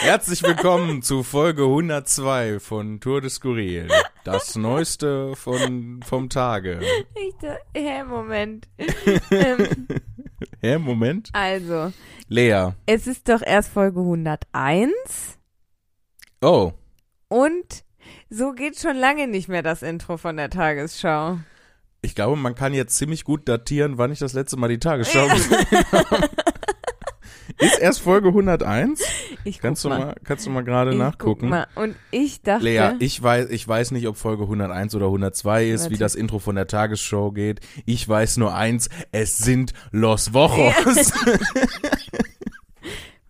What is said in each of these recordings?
Herzlich willkommen zu Folge 102 von Tour de Skurril. Das Neueste von, vom Tage. Ich hä, Moment. ähm, Hä, Moment. also, Lea. es ist doch erst Folge 101 Oh, und so geht schon lange nicht mehr das Intro von der Tagesschau. Ich glaube, man kann jetzt ziemlich gut datieren, wann ich das letzte Mal die Tagesschau gesehen habe. Ist erst Folge 101? Ich Kannst du mal. mal, kannst du mal gerade nachgucken? Guck mal. Und ich dachte, Lea, ich weiß, ich weiß nicht, ob Folge 101 oder 102 ist, wie Warte. das Intro von der Tagesschau geht. Ich weiß nur eins, es sind Los Wochos.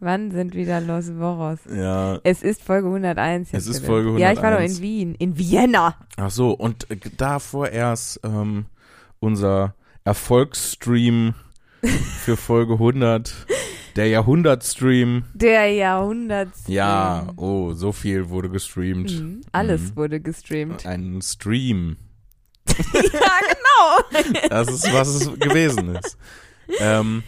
wann sind wieder Los Voros? Ja. Es ist Folge 101. Es ist. Folge Ja, ich war doch 101. in Wien. In Vienna. Ach so, und äh, davor erst ähm, unser Erfolgsstream für Folge 100, der Jahrhundertstream. Der Jahrhundert. Ja, oh, so viel wurde gestreamt. Mhm. Alles Mhm. wurde gestreamt. Ein Stream. ja, genau. Das ist, was es gewesen ist. Ähm,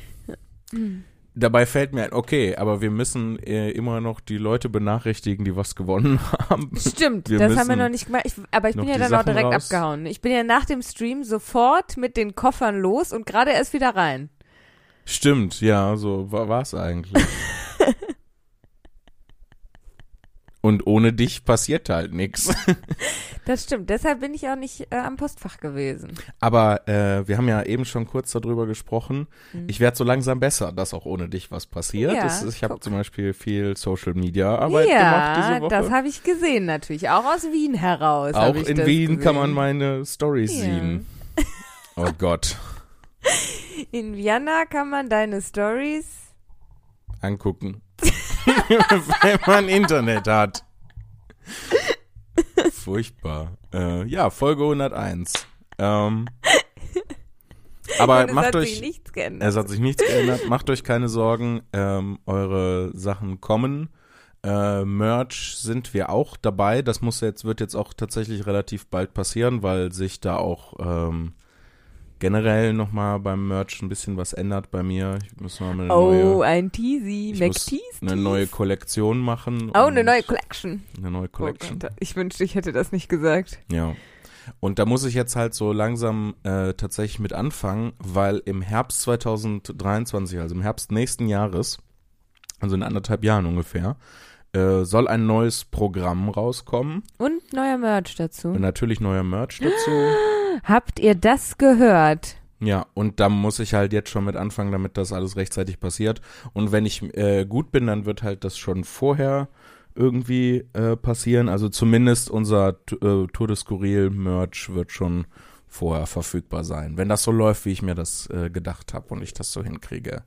dabei fällt mir ein, okay, aber wir müssen äh, immer noch die Leute benachrichtigen, die was gewonnen haben. Stimmt, Wir das haben wir noch nicht gemacht. Ich, aber ich bin ja dann auch Sachen direkt raus. abgehauen. Ich bin ja nach dem Stream sofort mit den Koffern los und gerade erst wieder rein. Stimmt, ja, so war es eigentlich. Und ohne dich passiert halt nichts. Das stimmt. Deshalb bin ich auch nicht äh, am Postfach gewesen. Aber äh, wir haben ja eben schon kurz darüber gesprochen. Mhm. Ich werde so langsam besser, dass auch ohne dich was passiert. Ja, das ist, ich habe zum Beispiel viel Social Media Arbeit gemacht ja, diese Woche. das habe ich gesehen natürlich. Auch aus Wien heraus. Auch in Wien gesehen. kann man meine Stories Ja. sehen. Oh Gott, In Vienna kann man deine Stories. angucken. Wenn man Internet hat. Furchtbar. Äh, ja, Folge 101. Ähm, aber es macht hat euch. sich nichts geändert. Es hat sich nichts geändert. Macht euch keine Sorgen. Ähm, eure Sachen kommen. Äh, Merch sind wir auch dabei. Das muss jetzt, wird jetzt auch tatsächlich relativ bald passieren, weil sich da auch ähm, generell nochmal beim Merch ein bisschen was ändert bei mir. Ich muss mal eine oh, neue, ein Teasy. McTease. eine neue Kollektion machen. Oh, eine neue Collection. Eine neue Oh Collection. Gott, ich wünschte, ich hätte das nicht gesagt. Ja. Und da muss ich jetzt halt so langsam äh, tatsächlich mit anfangen, weil im Herbst 2023, also im Herbst nächsten Jahres, also in anderthalb Jahren ungefähr, äh, soll ein neues Programm rauskommen Und neuer Merch dazu. und natürlich neuer Merch dazu. Habt ihr das gehört? Ja, und da muss ich halt jetzt schon mit anfangen, damit das alles rechtzeitig passiert. Und wenn ich äh, gut bin, dann wird halt das schon vorher irgendwie äh, passieren. Also zumindest unser äh, Tour de Skurril Merch wird schon vorher verfügbar sein. Wenn das so läuft, wie ich mir das äh, gedacht habe und ich das so hinkriege,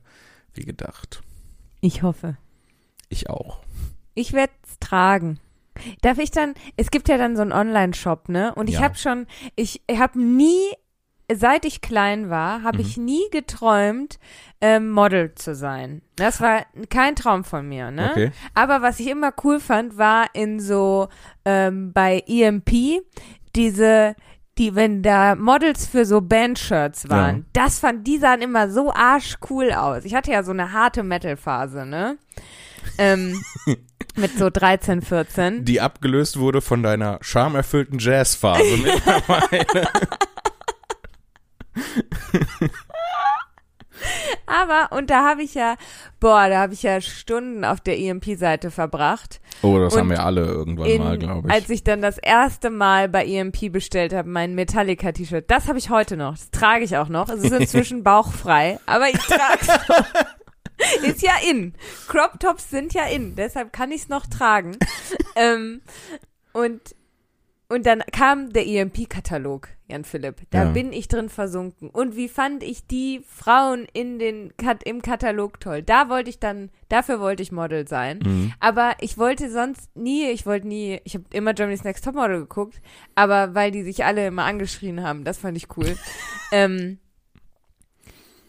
wie gedacht. Ich hoffe. Ich auch. Ich werde es tragen. Darf ich dann, es gibt ja dann so einen Online-Shop, ne? Und ich Ja. habe schon, ich habe nie, seit ich klein war, habe Mhm. ich nie geträumt, ähm, Model zu sein. Das war kein Traum von mir, ne? Okay. Aber was ich immer cool fand, war in so, ähm, bei EMP, diese, die, wenn da Models für so Bandshirts waren, Ja. das fand, die sahen immer so arschcool aus. Ich hatte ja so eine harte Metal-Phase, ne? ähm, mit so 13, 14. Die abgelöst wurde von deiner charmerfüllten Jazzphase mittlerweile. Aber, und da habe ich ja, boah, da habe ich ja Stunden auf der EMP-Seite verbracht. Oh, das Und haben wir alle irgendwann in, mal, glaube ich. Als ich dann das erste Mal bei EMP bestellt habe, mein Metallica-T-Shirt, das habe ich heute noch. Das trage ich auch noch. Es ist inzwischen bauchfrei, aber ich trage es. Ist ja in. Crop Tops sind ja in, deshalb kann ich es noch tragen. ähm, und, und dann kam der EMP-Katalog, Jan Philipp. Da Ja. bin ich drin versunken. Und wie fand ich die Frauen in den Kat im Katalog toll? Da wollte ich dann, dafür wollte ich Model sein. Mhm. Aber ich wollte sonst nie, ich wollte nie, ich habe immer Germany's Next Topmodel geguckt, aber weil die sich alle immer angeschrien haben, das fand ich cool. ähm,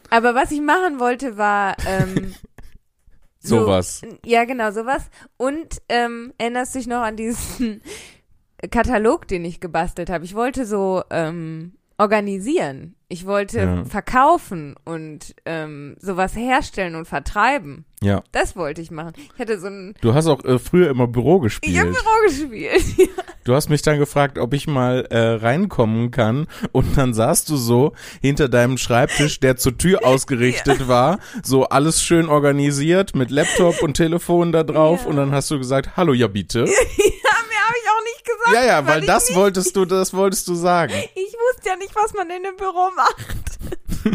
aber was ich machen wollte, war ähm, so- Sowas. Ja, genau, sowas. Und ähm, erinnerst du dich noch an diesen Katalog, den ich gebastelt habe? Ich wollte so ähm, organisieren. Ich wollte Ja. verkaufen und ähm, sowas herstellen und vertreiben. Ja. Das wollte ich machen. Ich hatte so ein Du hast auch äh, früher immer Büro gespielt. ich habe Büro gespielt. Du hast mich dann gefragt, ob ich mal äh, reinkommen kann und dann saßt du so hinter deinem Schreibtisch, der zur Tür ausgerichtet war, so alles schön organisiert mit Laptop und Telefon da drauf Ja. und dann hast du gesagt, hallo, ja bitte. ja, mehr habe ich auch nicht gesagt. Ja, ja, weil ich das nicht, wolltest du, das wolltest du sagen. Ich wusste ja nicht, was man in dem Büro macht.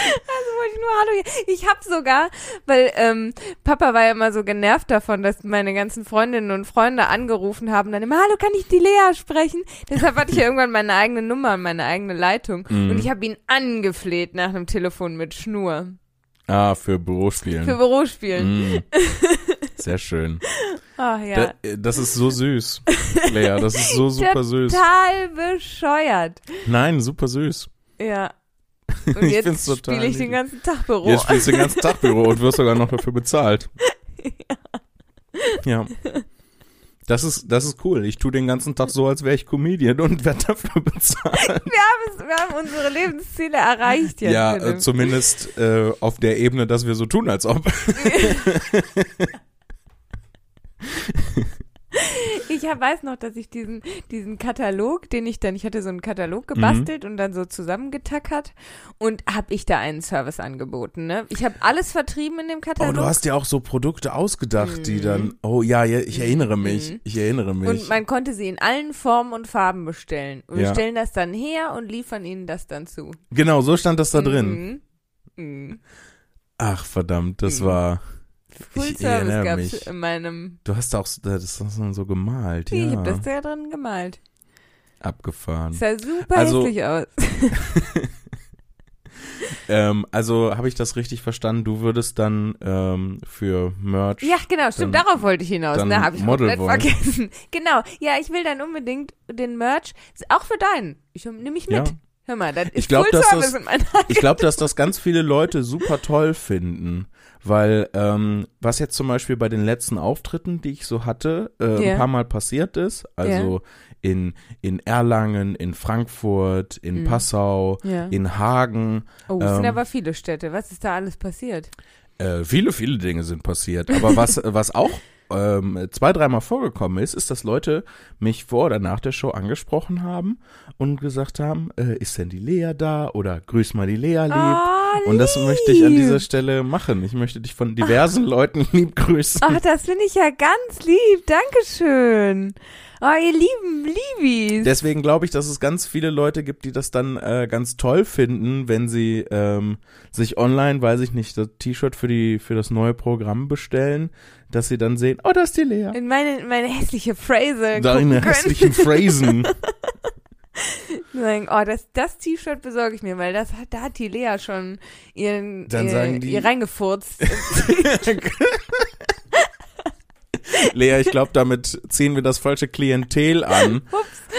also wollte ich nur Hallo. Ich habe sogar, weil ähm, Papa war ja immer so genervt davon, dass meine ganzen Freundinnen und Freunde angerufen haben, dann immer, Hallo, kann ich die Lea sprechen? Deshalb hatte ich ja irgendwann meine eigene Nummer und meine eigene Leitung. Mhm. Und ich habe ihn angefleht nach einem Telefon mit Schnur. Ah, für Bürospielen. Für Bürospielen. Mm. Sehr schön. Ah ja. Da, äh, das ist so süß, Lea. Das ist so super süß. Total bescheuert. Nein, super süß. Ja. Und Ich jetzt spiele ich den ganzen Tag Büro. Jetzt spielst du den ganzen Tag Büro und wirst sogar noch dafür bezahlt. Ja. Das ist, das ist cool. Ich tue den ganzen Tag so, als wäre ich Comedian und werde dafür bezahlt. Wir haben, es, wir haben unsere Lebensziele erreicht jetzt. Ja, äh, zumindest äh, auf der Ebene, dass wir so tun, als ob. ich weiß noch, dass ich diesen, diesen Katalog, den ich dann, ich hatte so einen Katalog Mhm. gebastelt und dann so zusammengetackert und habe ich da einen Service angeboten. Ne? Ich habe alles vertrieben in dem Oh, Katalog. du hast ja auch so Produkte ausgedacht, die Mhm. dann. Oh ja, ich erinnere mich. Mhm. Ich erinnere mich. und man konnte sie in allen Formen und Farben bestellen. Und wir Ja. stellen das dann her und liefern ihnen das dann zu. genau, so stand das da drin. Mhm. Mhm. Ach, verdammt, das Mhm. war. Full Ich Service gab's mich. in meinem. Du hast auch, so- das hast so gemalt, Ich ja. hab das da drin gemalt. Abgefahren. Sah super Also- hässlich aus. Ähm, also habe ich das richtig verstanden? Du würdest dann ähm, für Merch. Ja, genau, stimmt, Dann- darauf wollte ich hinaus. dann Ne, habe ich Model komplett vergessen. Genau, ja, ich will dann unbedingt den Merch, auch für deinen. Ich nehme mich mit. Ja. Hör mal, das ist Ich glaub, dass das- Ich glaube, dass das ganz viele Leute super toll finden, weil ähm, was jetzt zum Beispiel bei den letzten Auftritten, die ich so hatte, äh, Ja. ein paar Mal passiert ist, also in in Erlangen, in Frankfurt, in Mhm. Passau, Ja. in Hagen, Oh, es sind ähm, aber viele Städte. Was ist da alles passiert? Äh, viele, viele Dinge sind passiert. Aber was, was auch ähm, zwei, dreimal vorgekommen ist, ist, dass Leute mich vor oder nach der Show angesprochen haben und gesagt haben, äh, ist denn die Lea da? Oder grüß mal die Lea lieb. Oh, und das möchte ich an dieser Stelle machen. Ich möchte dich von diversen Leuten lieb grüßen. Ach, das finde ich ja ganz lieb. Dankeschön. Oh, ihr lieben Liebis. Deswegen glaube ich, dass es ganz viele Leute gibt, die das dann äh, ganz toll finden, wenn sie ähm, sich online, weiß ich nicht, das T-Shirt für die für das neue Programm bestellen, dass sie dann sehen, oh, das ist die Lea. in meine, in meine hässliche Phrase Deine hässlichen Phrasen. Sagen, oh, das, das T-Shirt besorge ich mir, weil das hat, da hat die Lea schon ihren, Dann ihr, die- ihr reingefurzt. Lea, ich glaube, damit ziehen wir das falsche Klientel an,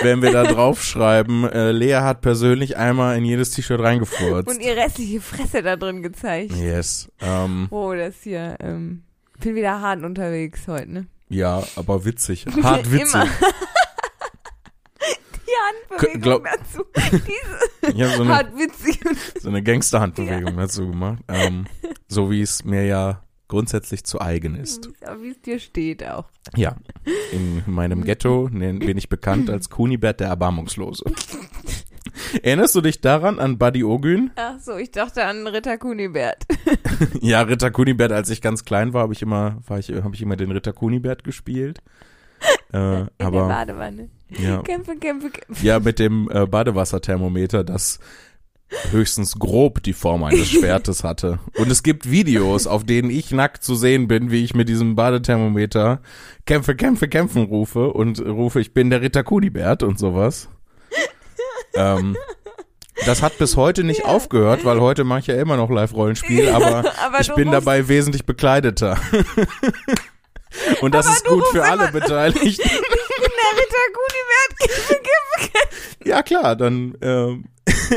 wenn wir da draufschreiben, äh, Lea hat persönlich einmal in jedes T-Shirt reingefurzt. und ihre hässliche Fresse da drin gezeigt. yes. Ähm, Oh, das hier, ähm, bin wieder hart unterwegs heute, ne? ja, aber witzig. Hart witzig. Die Handbewegung glaub- dazu. Diese so eine, hart witzig. so eine Gangsterhandbewegung dazu gemacht. Ähm, so wie es mir ja grundsätzlich zu eigen ist. Aber wie es dir steht auch. Ja. In meinem Ghetto nen- bin ich bekannt als Kunibert der Erbarmungslose. Erinnerst du dich daran an Buddy Ogün? Ach so, ich dachte an Ritter Kunibert. Ja, Ritter Kunibert, als ich ganz klein war, habe ich immer, war ich, habe ich immer den Ritter Kunibert gespielt. Äh, In der aber Badewanne. ja, Kämpfe, kämpfe, kämpfe. ja, mit dem äh, Badewasserthermometer, das höchstens grob die Form eines Schwertes hatte. Und es gibt Videos, auf denen ich nackt zu sehen bin, wie ich mit diesem Badethermometer Kämpfe, Kämpfe, Kämpfen rufe und rufe, ich bin der Ritter Kunibert und sowas. ähm, das hat bis heute nicht Ja. aufgehört, weil heute mache ich ja immer noch Live-Rollenspiel, aber Aber ich bin dabei wesentlich bekleideter. Und das Aber ist gut für alle Beteiligten. Ich bin der Ritter Kunibert. Kämpfe, kämpfe, kämpfe. Ja klar, dann ähm,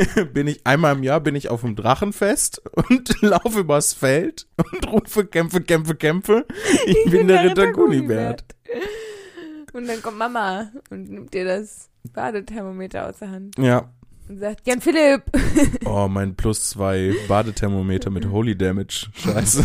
bin ich einmal im Jahr bin ich auf dem Drachenfest und laufe übers Feld und rufe Kämpfe, Kämpfe, Kämpfe. Ich, bin, der, Ritter Kunibert. Und dann kommt Mama und nimmt dir das Badethermometer aus der Hand. Ja, und sagt, Jan Philipp. Oh, mein plus zwei Badethermometer mit Holy Damage. Scheiße.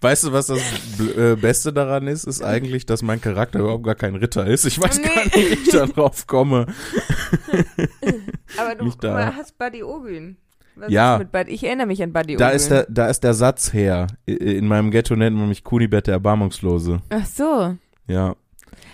Weißt du, was das Bl- äh, Beste daran ist? Ist eigentlich, dass mein Charakter überhaupt gar kein Ritter ist. Ich weiß gar nicht, wie ich da drauf komme. Aber du da. hast Buddy Ogün. Was Ja. ist mit Buddy? Ich erinnere mich an Buddy Da Ogün. ist der, da ist der Satz her. In meinem Ghetto nennt man mich Kunibert der Erbarmungslose. Ach so. Ja.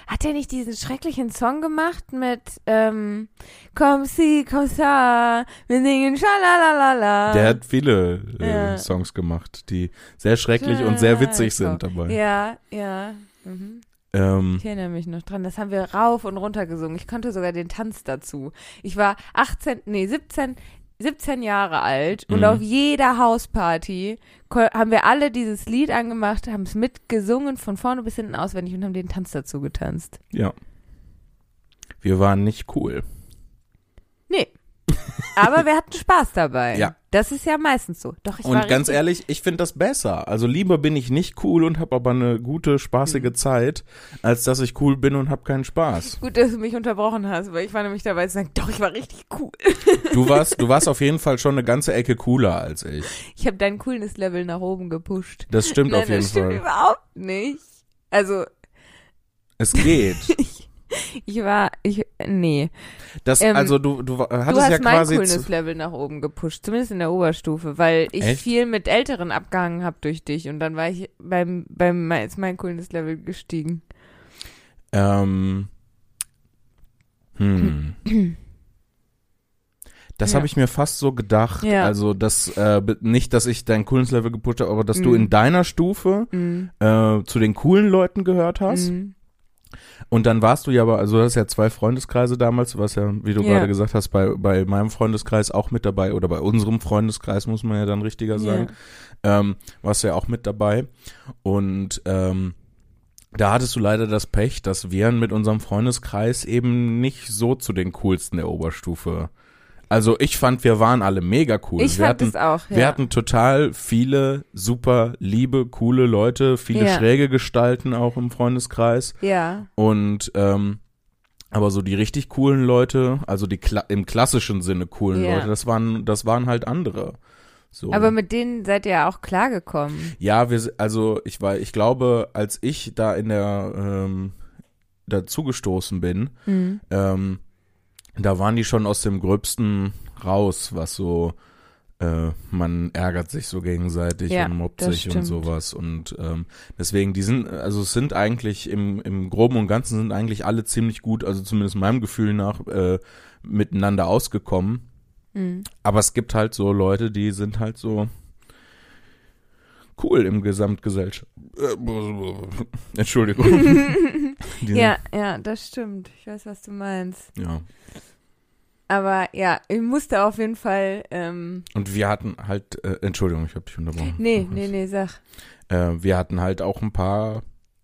Hat er nicht diesen schrecklichen Song gemacht mit ähm, Komm si, komm sa, wir singen schalalalala. Der hat viele äh, Ja. Songs gemacht, die sehr schrecklich und sehr witzig sind dabei. Ja, ja. Mhm. Ähm, Ich erinnere mich noch dran. Das haben wir rauf und runter gesungen. Ich konnte sogar den Tanz dazu. Ich war 18, nee, 17, 17 Jahre alt und Mhm. auf jeder Hausparty haben wir alle dieses Lied angemacht, haben es mitgesungen von vorne bis hinten auswendig und haben den Tanz dazu getanzt. ja. Wir waren nicht cool. Aber wir hatten Spaß dabei. Ja. Das ist ja meistens so. Doch, ich war Und ganz ehrlich, ich finde das besser. Also lieber bin ich nicht cool und habe aber eine gute, spaßige Mhm. Zeit, als dass ich cool bin und habe keinen Spaß. Gut, dass du mich unterbrochen hast, weil ich war nämlich dabei zu sagen, doch, ich war richtig cool. Du warst, du warst auf jeden Fall schon eine ganze Ecke cooler als ich. Ich habe dein Coolness-Level nach oben gepusht. Das stimmt Nein, auf jeden das stimmt Fall. überhaupt nicht. Also, Es geht. ich war, ich, nee. Das, Ähm, also du, du Du hattest hast ja mein quasi. zu- Coolness-Level nach oben gepusht, zumindest in der Oberstufe, weil ich Echt? viel mit Älteren abgehangen habe durch dich und dann war ich beim, beim, ist mein Coolness-Level gestiegen. Ähm, hm. Das Ja. habe ich mir fast so gedacht. Ja. Also, dass äh, nicht, dass ich dein Coolness-Level gepusht habe, aber dass du Mhm. in deiner Stufe Mhm. äh, zu den coolen Leuten gehört hast. Mhm. Und dann warst du ja aber, also du hast ja zwei Freundeskreise damals, warst ja, wie du Ja. gerade gesagt hast, bei, bei meinem Freundeskreis auch mit dabei oder bei unserem Freundeskreis, muss man ja dann richtiger sagen, ähm, warst du ja auch mit dabei. Und ähm, da hattest du leider das Pech, dass wir mit unserem Freundeskreis eben nicht so zu den coolsten der Oberstufe. Also ich fand, wir waren alle mega cool. Ich wir fand hatten, es auch, ja. wir hatten total viele super liebe, coole Leute, viele Ja. schräge Gestalten auch im Freundeskreis. ja. Und ähm, aber so die richtig coolen Leute, also die Kla im klassischen Sinne coolen Ja. Leute, das waren das waren halt andere. So. Aber mit denen seid ihr ja auch klargekommen. ja, wir also ich war ich glaube, als ich da in der ähm, dazugestoßen bin, Mhm. ähm, da waren die schon aus dem Gröbsten raus, was so äh, man ärgert sich so gegenseitig Ja, und mobbt sich und stimmt. sowas und ähm, deswegen die sind also es sind eigentlich im im groben und ganzen sind eigentlich alle ziemlich gut, also zumindest meinem Gefühl nach äh, miteinander ausgekommen, Mhm. aber es gibt halt so Leute, die sind halt so cool im Gesamtgesellschaft. Äh, Entschuldigung. Ja, ja, das stimmt. Ich weiß, was du meinst. ja. Aber ja, ich musste auf jeden Fall, ähm, Und wir hatten halt, äh, Entschuldigung, ich habe dich unterbrochen. nee, nee, nee, sag. Äh, wir hatten halt auch ein paar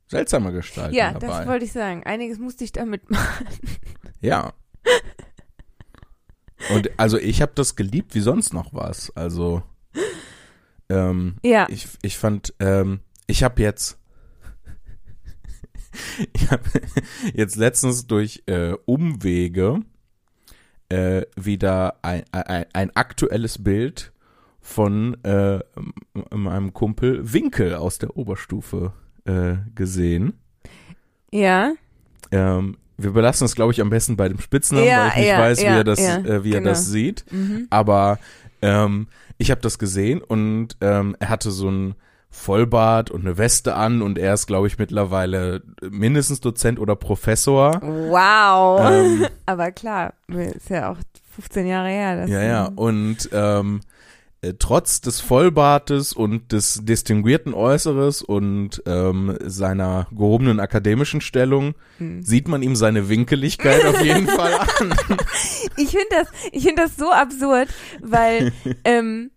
seltsame Gestalten Ja, dabei. das wollte ich sagen. Einiges musste ich damit machen. ja. Und also ich habe das geliebt wie sonst noch was. Also ähm, Ja. ich, ich fand, ähm, ich habe jetzt ich habe jetzt letztens durch äh, Umwege äh, wieder ein, ein, ein aktuelles Bild von äh, meinem Kumpel Winkel aus der Oberstufe äh, gesehen. Ja. Ähm, wir belassen es, glaube ich, am besten bei dem Spitznamen, Ja, weil ich nicht ja, weiß, wie ja, er das, äh, wie er genau. das sieht. Mhm. Aber ähm, ich habe das gesehen und ähm, er hatte so ein Vollbart und eine Weste an und er ist, glaube ich, mittlerweile mindestens Dozent oder Professor. Wow. Ähm, Aber klar, ist ja auch 15 Jahre her. Das ja, ja. Und ähm, äh, trotz des Vollbartes und des distinguierten Äußeres und ähm, seiner gehobenen akademischen Stellung Hm. sieht man ihm seine Winkeligkeit auf jeden Fall an. Ich finde das, ich finde das so absurd, weil ähm,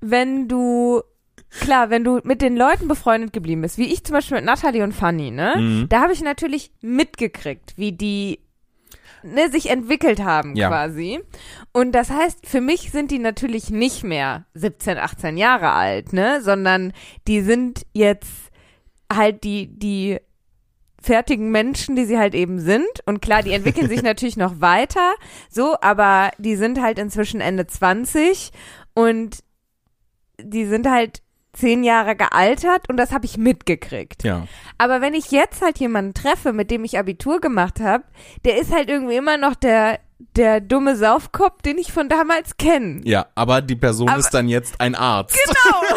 wenn du klar, wenn du mit den Leuten befreundet geblieben bist, wie ich zum Beispiel mit Natalie und Fanny, ne, Mhm. da habe ich natürlich mitgekriegt, wie die ne, sich entwickelt haben Ja. quasi. Und das heißt, für mich sind die natürlich nicht mehr 17, 18 Jahre alt, ne, sondern die sind jetzt halt die, die fertigen Menschen, die sie halt eben sind. Und klar, die entwickeln sich natürlich noch weiter, so, aber die sind halt inzwischen Ende 20 und die sind halt zehn Jahre gealtert und das habe ich mitgekriegt. Ja. Aber wenn ich jetzt halt jemanden treffe, mit dem ich Abitur gemacht habe, der ist halt irgendwie immer noch der der dumme Saufkopf, den ich von damals kenne. Ja, aber die Person Aber- ist dann jetzt ein Arzt. Genau.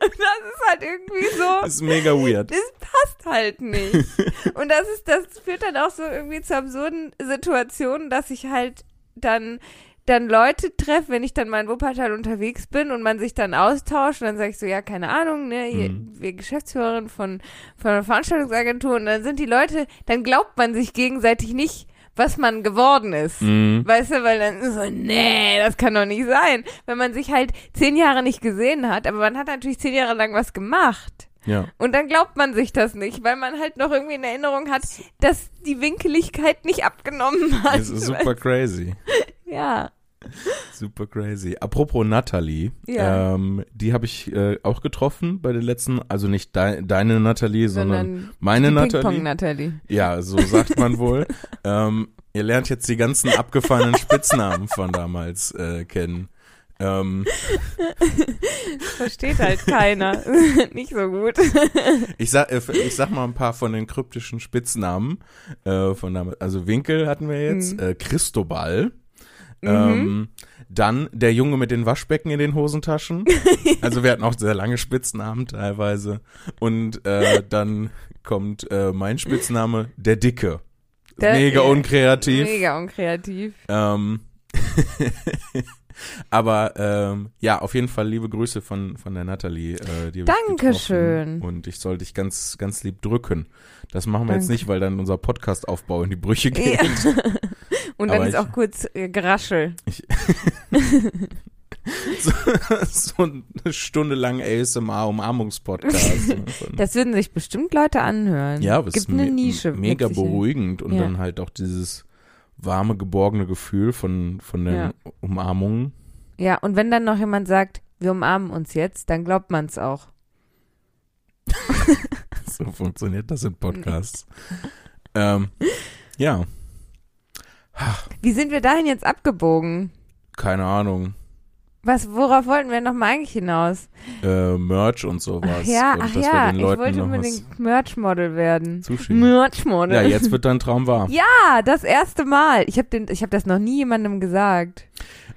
das ist halt irgendwie so. Das ist mega weird. Das passt halt nicht. Und das ist, das führt dann auch so irgendwie zu absurden Situationen, dass ich halt dann dann Leute treffe, wenn ich dann mal in Wuppertal unterwegs bin und man sich dann austauscht und dann sage ich so, ja, keine Ahnung, ne, hier, Mhm. wir Geschäftsführerin von, von einer Veranstaltungsagentur und dann sind die Leute, dann glaubt man sich gegenseitig nicht, was man geworden ist. Mhm. Weißt du, weil dann so, nee, das kann doch nicht sein. Wenn man sich halt zehn Jahre nicht gesehen hat, aber man hat natürlich zehn Jahre lang was gemacht. Ja. Und dann glaubt man sich das nicht, weil man halt noch irgendwie in Erinnerung hat, dass die Winkeligkeit nicht abgenommen hat. Es ist super crazy. Ja. Super crazy. Apropos Natalie, Ja. ähm, die habe ich äh, auch getroffen bei der letzten, also nicht dei deine Natalie, sondern, Sondern meine die Natalie. Ping-Pong-Natalie. Ja, so sagt man wohl. ähm, ihr lernt jetzt die ganzen abgefahrenen Spitznamen von damals äh, kennen. Ähm, Versteht halt keiner. nicht so gut. ich, sag, äh, ich sag mal ein paar von den kryptischen Spitznamen äh, von damals. Also Winkel hatten wir jetzt, Mhm. äh, Christobal. Mhm. Ähm, dann der Junge mit den Waschbecken in den Hosentaschen. Also wir hatten auch sehr lange Spitznamen teilweise. Und äh, dann kommt äh, mein Spitzname, der Dicke. Der- Mega unkreativ. Mega unkreativ. Ähm, aber ähm, ja, auf jeden Fall liebe Grüße von, von der Nathalie. Äh, die ich Dankeschön. Und ich soll dich ganz, ganz lieb drücken. Das machen wir jetzt Danke. nicht, weil dann unser Podcast-Aufbau in die Brüche geht. Ja. Und dann Aber ist ich- auch kurz äh, Geraschel. so, so eine Stunde lang ASMR-Umarmungspodcast. Das würden sich bestimmt Leute anhören. ja, aber es Gibt ist eine Nische. mega beruhigend und Ja. dann halt auch dieses warme, geborgene Gefühl von, von den Ja. Umarmungen. Ja, und wenn dann noch jemand sagt, wir umarmen uns jetzt, dann glaubt man es auch. So funktioniert das in Podcasts. ähm, ja, Wie sind wir dahin jetzt abgebogen? keine Ahnung. Was, worauf wollten wir nochmal eigentlich hinaus? Äh, Merch und sowas. Ach ja, und ach ja, ich wollte unbedingt Merch-Model werden. zuschieben. Merch-Model. Ja, jetzt wird dein Traum wahr. Ja, das erste Mal. Ich habe hab das noch nie jemandem gesagt.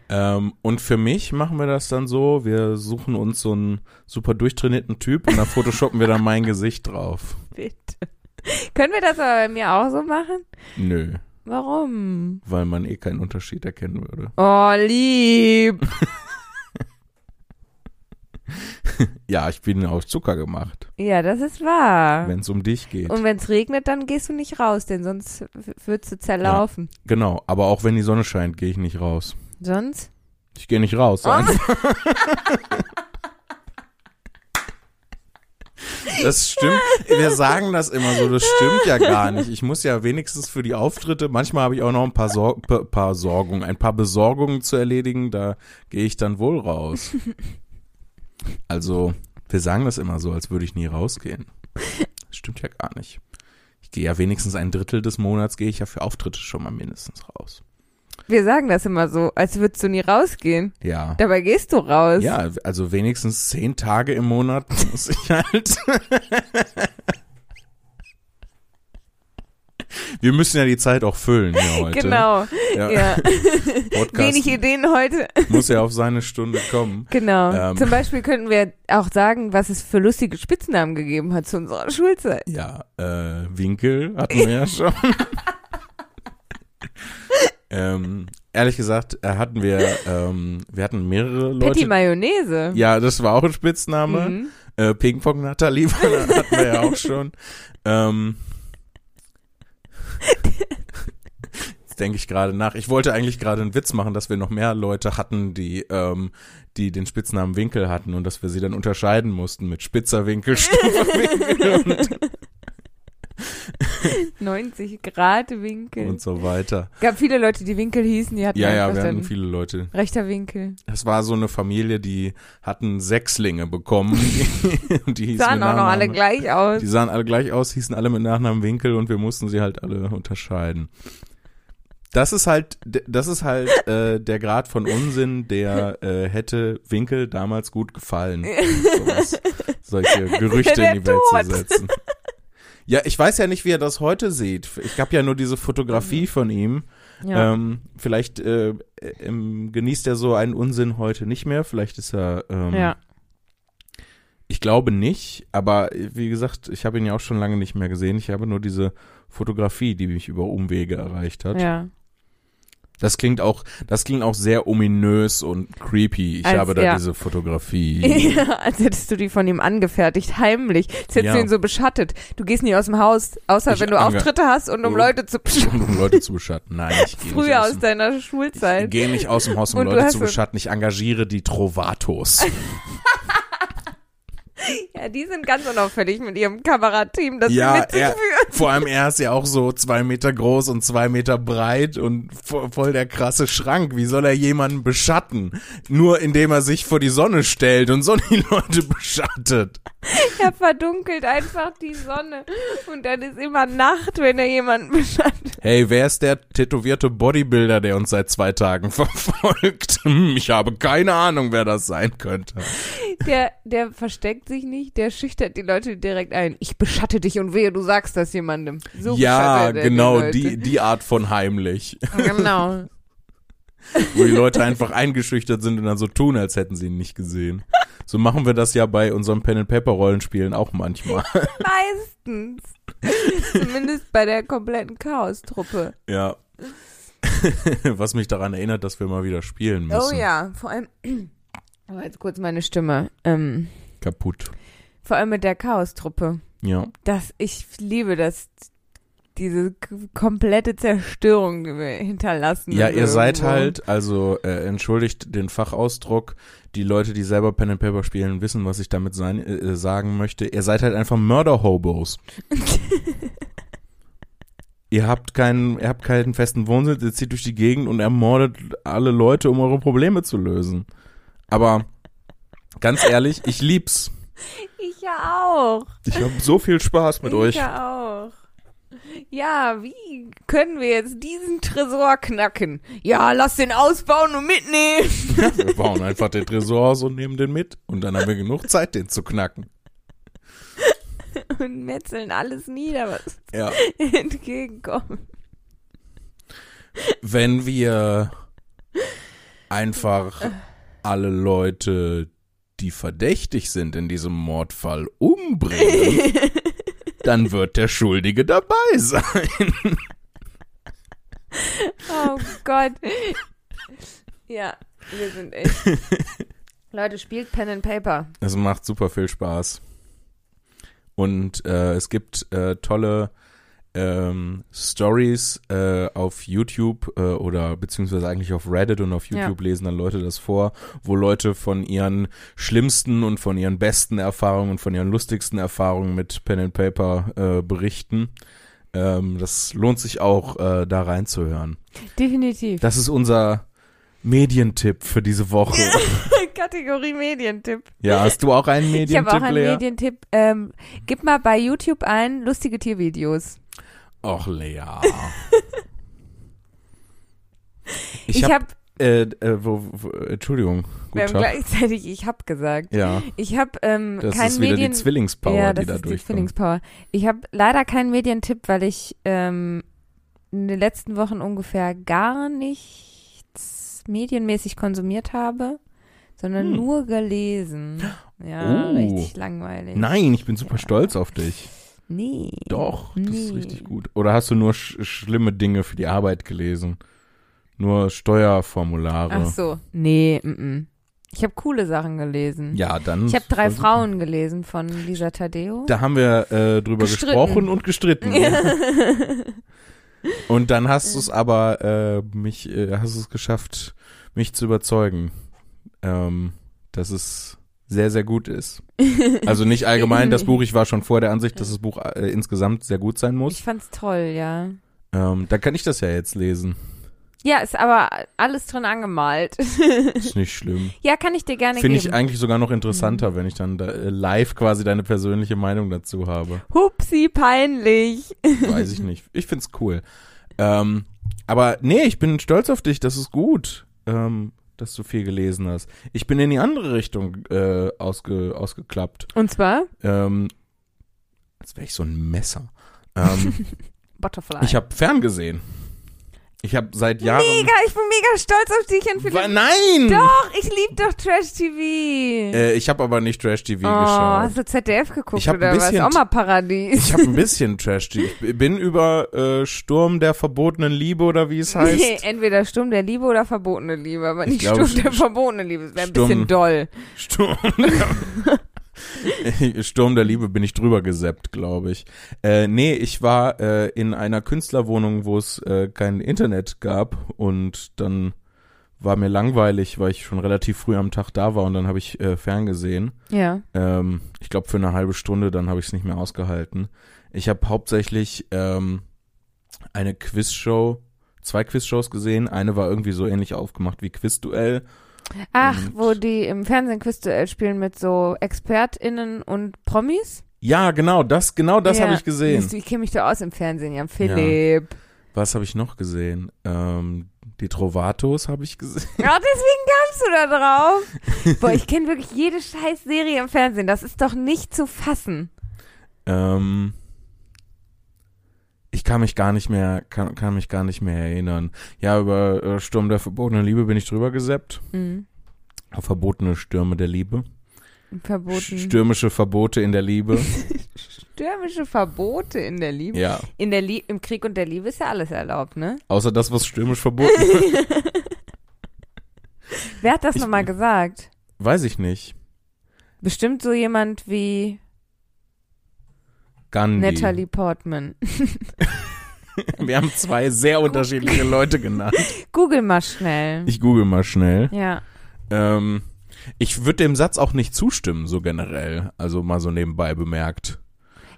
Ähm, und für mich machen wir das dann so, wir suchen uns so einen super durchtrainierten Typ und da photoshoppen wir dann mein Gesicht drauf. Bitte. Können wir das aber bei mir auch so machen? Nö, Warum? weil man eh keinen Unterschied erkennen würde. Oh, lieb. Ja, ich bin aus Zucker gemacht, Ja, das ist wahr. wenn es um dich geht. Und wenn es regnet, dann gehst du nicht raus, denn sonst würdest du zerlaufen. Genau, aber auch wenn die Sonne scheint, gehe ich nicht raus. Sonst? Ich gehe nicht raus. Oh. Das stimmt. Wir sagen das immer so, das stimmt ja gar nicht. Ich muss ja wenigstens für die Auftritte, manchmal habe ich auch noch ein paar, Sor pa- paar Sorgungen, ein paar Besorgungen zu erledigen, da gehe ich dann wohl raus. Also, wir sagen das immer so, als würde ich nie rausgehen. Das stimmt ja gar nicht. Ich gehe ja wenigstens ein Drittel des Monats, gehe ich ja für Auftritte schon mal mindestens raus. Wir sagen das immer so, als würdest du nie rausgehen. Ja. Dabei gehst du raus. Ja, also wenigstens zehn Tage im Monat muss ich halt. Wir müssen ja die Zeit auch füllen hier heute. Genau. Ja, Ja. Wenig Ideen heute. muss ja auf seine Stunde kommen. Genau. Ähm. Zum Beispiel könnten wir auch sagen, was es für lustige Spitznamen gegeben hat zu unserer Schulzeit. Ja, äh, Winkel hatten wir ja schon. ähm, ehrlich gesagt, äh, hatten wir, ähm, wir hatten mehrere Leute. Patty Mayonnaise. ja, das war auch ein Spitzname. Mhm. Äh, Ping-Pong Nathalie war- hatten wir ja auch schon. Ähm, denke ich gerade nach. Ich wollte eigentlich gerade einen Witz machen, dass wir noch mehr Leute hatten, die, ähm, die den Spitznamen Winkel hatten und dass wir sie dann unterscheiden mussten mit spitzer Winkel, stumpfer Winkel 90 Grad Winkel. und so weiter. gab viele Leute, die Winkel hießen, die hatten Ja, ja, wir hatten viele Leute. rechter Winkel. Es war so eine Familie, die hatten Sechslinge bekommen. die hießen Sahen auch noch alle gleich aus. Die sahen alle gleich aus, hießen alle mit Nachnamen Winkel und wir mussten sie halt alle unterscheiden. Das ist halt, das ist halt äh, der Grad von Unsinn, der äh, hätte Winkel damals gut gefallen. Sowas, solche Gerüchte in die Welt zu setzen. Ja, ich weiß ja nicht, wie er das heute sieht. Ich habe ja nur diese Fotografie von ihm. Ja. Ähm, vielleicht äh, ähm, genießt er so einen Unsinn heute nicht mehr. Vielleicht ist er ähm, ja. ich glaube nicht, aber äh, wie gesagt, ich habe ihn ja auch schon lange nicht mehr gesehen. Ich habe nur diese Fotografie, die mich über Umwege erreicht hat. ja. Das klingt auch, das klingt auch sehr ominös und creepy. Ich Als- habe da ja. diese Fotografie. ja, als hättest du die von ihm angefertigt, heimlich. Als hättest Ja. du ihn so beschattet. Du gehst nie aus dem Haus, außer Ich wenn du Auftritte hast und um Oh. Leute zu beschatten. um Leute zu beschatten. Nein, ich gehe nicht Früher aus aus dem, deiner ich Schulzeit. gehe nicht aus dem Haus, um Leute zu beschatten. Ich engagiere die Trovatos. Ja, die sind ganz unauffällig mit ihrem Kamerateam, das Ja, sie mit sich er- führen. Vor allem er ist ja auch so zwei Meter groß und zwei Meter breit und vo- voll der krasse Schrank. Wie soll er jemanden beschatten? Nur indem er sich vor die Sonne stellt und so die Leute beschattet. Er verdunkelt einfach die Sonne. Und dann ist immer Nacht, wenn er jemanden beschattet. Hey, wer ist der tätowierte Bodybuilder, der uns seit zwei Tagen verfolgt? Hm, Ich habe keine Ahnung, wer das sein könnte. Der, der versteckt sich nicht, der schüchtert die Leute direkt ein. Ich beschatte dich und wehe, du sagst das jemandem. So ja, die genau, Leute. die, die Art von heimlich. Genau. Wo die Leute einfach eingeschüchtert sind und dann so tun, als hätten sie ihn nicht gesehen. So machen wir das ja bei unseren Pen-and-Paper-Rollenspielen auch manchmal. Meistens. Zumindest bei der kompletten Chaos-Truppe. Ja. Was mich daran erinnert, dass wir mal wieder spielen müssen. Oh ja, vor allem. Aber jetzt kurz meine Stimme. Ähm, Kaputt. vor allem mit der Chaos-Truppe. Ja. Das, ich liebe das, diese komplette Zerstörung, die wir hinterlassen. Ja, ihr wir seid irgendwo- halt, also äh, entschuldigt den Fachausdruck, die Leute, die selber Pen and Paper spielen, wissen, was ich damit sein, äh, sagen möchte. Ihr seid halt einfach Mörder-Hobos. ihr habt keinen, ihr habt keinen festen Wohnsitz, ihr zieht durch die Gegend und ermordet alle Leute, um eure Probleme zu lösen. Aber ganz ehrlich, ich lieb's. Ich ja auch. Ich habe so viel Spaß mit ich euch. ja auch. Ja, wie können wir jetzt diesen Tresor knacken? Ja, lass den ausbauen und mitnehmen. Wir bauen einfach den Tresor aus und nehmen den mit. Und dann haben wir genug Zeit, den zu knacken. Und metzeln alles nieder, was Ja. entgegenkommt. Wenn wir einfach alle Leute, die verdächtig sind in diesem Mordfall, umbringen, dann wird der Schuldige dabei sein. Oh Gott. Ja, wir sind echt. Leute, spielt Pen and Paper. Es macht super viel Spaß. Und äh, es gibt äh, tolle ähm, Stories äh, auf YouTube äh, oder beziehungsweise eigentlich auf Reddit und auf YouTube lesen dann Leute das vor, wo Leute von ihren schlimmsten und von ihren besten Erfahrungen, von ihren lustigsten Erfahrungen mit Pen and Paper äh, berichten. Ähm, das lohnt sich auch, äh, da reinzuhören. Definitiv. Das ist unser Medientipp für diese Woche. Kategorie Medientipp. Ja, hast du auch einen Ich Medientipp, habe auch einen Lea? Medientipp. Ähm, gib mal bei YouTube ein lustige Tiervideos. Och, Lea. Ich, Ich habe, habe, äh, äh, wo, wo, Entschuldigung, wir haben gleichzeitig, ich habe gesagt. Ja, Ich habe ähm, das keinen ist wieder Medien. die Zwillingspower, ja, die das da ist die. Zwillingspower. Ich habe leider keinen Medientipp, weil ich ähm, in den letzten Wochen ungefähr gar nichts medienmäßig konsumiert habe, sondern Hm. nur gelesen. Ja, Oh. richtig langweilig. Nein, ich bin super Ja. stolz auf dich. Nee. Doch, das ist Nee. richtig gut. Oder hast du nur sch schlimme Dinge für die Arbeit gelesen? Nur Steuerformulare? Ach so. Nee, mm -mm. Ich habe coole Sachen gelesen. Ja, dann. Ich habe drei voll super. Frauen gelesen von Lisa Tadeo. Da haben wir äh, drüber Gestritten. gesprochen und gestritten. Und dann hast du es aber, äh, mich, äh, hast es geschafft, mich zu überzeugen, ähm, dass es sehr, sehr gut ist. Also nicht allgemein das Buch, ich war schon vor der Ansicht, dass das Buch äh, insgesamt sehr gut sein muss. Ich fand's toll, ja. Ähm, dann kann ich das ja jetzt lesen. Ja, ist aber alles drin angemalt. Ist nicht schlimm. ja, kann ich dir gerne Finde geben. ich eigentlich sogar noch interessanter, wenn ich dann da, äh, live quasi deine persönliche Meinung dazu habe. Hupsi, peinlich. Weiß ich nicht. Ich find's cool. Ähm, aber nee, ich bin stolz auf dich. Das ist gut, ähm, dass du viel gelesen hast. Ich bin in die andere Richtung äh, ausge, ausgeklappt. Und zwar Ähm, als wäre ich so ein Messer. Ähm, Butterfly. ich habe ferngesehen. Ich habe seit Jahren. mega, ich bin mega stolz auf dich, Wa- Philipp. Nein! Doch, ich lieb doch Trash TV. Äh, ich habe aber nicht Trash TV oh, geschaut. hast du ZDF geguckt Ich hab ein oder was? bisschen- Auch mal Paradies. Ich habe ein bisschen Trash TV. Ich bin über äh, Sturm der verbotenen Liebe oder wie es heißt. Nee, entweder Sturm der Liebe oder verbotene Liebe, aber Ich nicht glaube, Sturm der St- verbotene Liebe. Das wäre ein bisschen doll. Sturm. Sturm der Liebe bin ich drüber gesappt, glaube ich. Äh, nee, ich war äh, in einer Künstlerwohnung, wo es äh, kein Internet gab und dann war mir langweilig, weil ich schon relativ früh am Tag da war und dann habe ich äh, ferngesehen. Ja. Ähm, ich glaube für eine halbe Stunde, dann habe ich es nicht mehr ausgehalten. Ich habe hauptsächlich ähm, eine Quizshow, zwei Quizshows gesehen. Eine war irgendwie so ähnlich aufgemacht wie Quizduell. Ach, Und- wo die im Fernsehen Quizduell spielen mit so ExpertInnen und Promis? Ja, genau, das, genau das Ja. habe ich gesehen. Ich kenne mich doch aus im Fernsehen, Jan Philipp. Was habe ich noch gesehen? Ähm, die Trovatos habe ich gesehen. Ja, deswegen kamst du da drauf. Boah, ich kenne wirklich jede scheiß Serie im Fernsehen. Das ist doch nicht zu fassen. Ähm, ich kann mich gar nicht mehr, kann, kann mich gar nicht mehr erinnern. Ja, über äh, Sturm der verbotenen Liebe bin ich drüber gesappt. Mhm. Verbotene Stürme der Liebe. Verboten. Stürmische Verbote in der Liebe. Stürmische Verbote in der Liebe. ja. In der Lie Im Krieg und der Liebe ist ja alles erlaubt, ne? Außer das, was stürmisch verboten ist. Wer hat das nochmal gesagt? Weiß ich nicht. Bestimmt so jemand wie Gandhi. Natalie Portman. Wir haben zwei sehr unterschiedliche Leute genannt. Google mal schnell. Ich google mal schnell. ja. Ähm, ich würde dem Satz auch nicht zustimmen, so generell. Also mal so nebenbei bemerkt.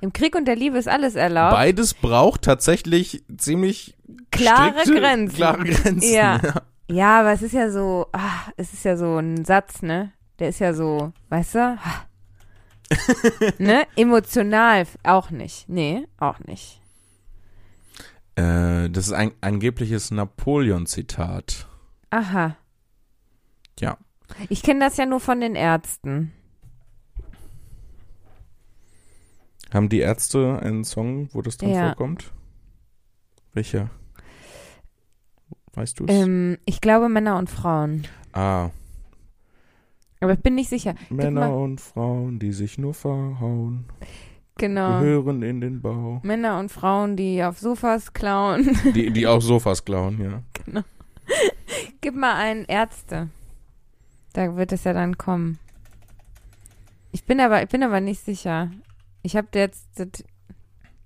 Im Krieg und der Liebe ist alles erlaubt. Beides braucht tatsächlich ziemlich Klare strikte, Grenzen. Klare Grenzen. Ja. Ja, aber es ist ja so, ah, es ist ja so ein Satz, ne? Der ist ja so, weißt du? Ah. ne? Emotional auch nicht. Nee, auch nicht. Äh, das ist ein angebliches Napoleon-Zitat. Aha. Ja. Ich kenne das ja nur von den Ärzten. Haben die Ärzte einen Song, wo das drin Ja. vorkommt? Welcher? Weißt du es? Ähm, ich glaube Männer und Frauen. ah, Aber ich bin nicht sicher. Männer mal- und Frauen, die sich nur verhauen, Genau. gehören in den Bau. Männer und Frauen, die auf Sofas klauen. Die, die auch Sofas klauen, ja. Gib mal einen Ärzte. Da wird es ja dann kommen. Ich bin aber, ich bin aber nicht sicher. Ich habe jetzt.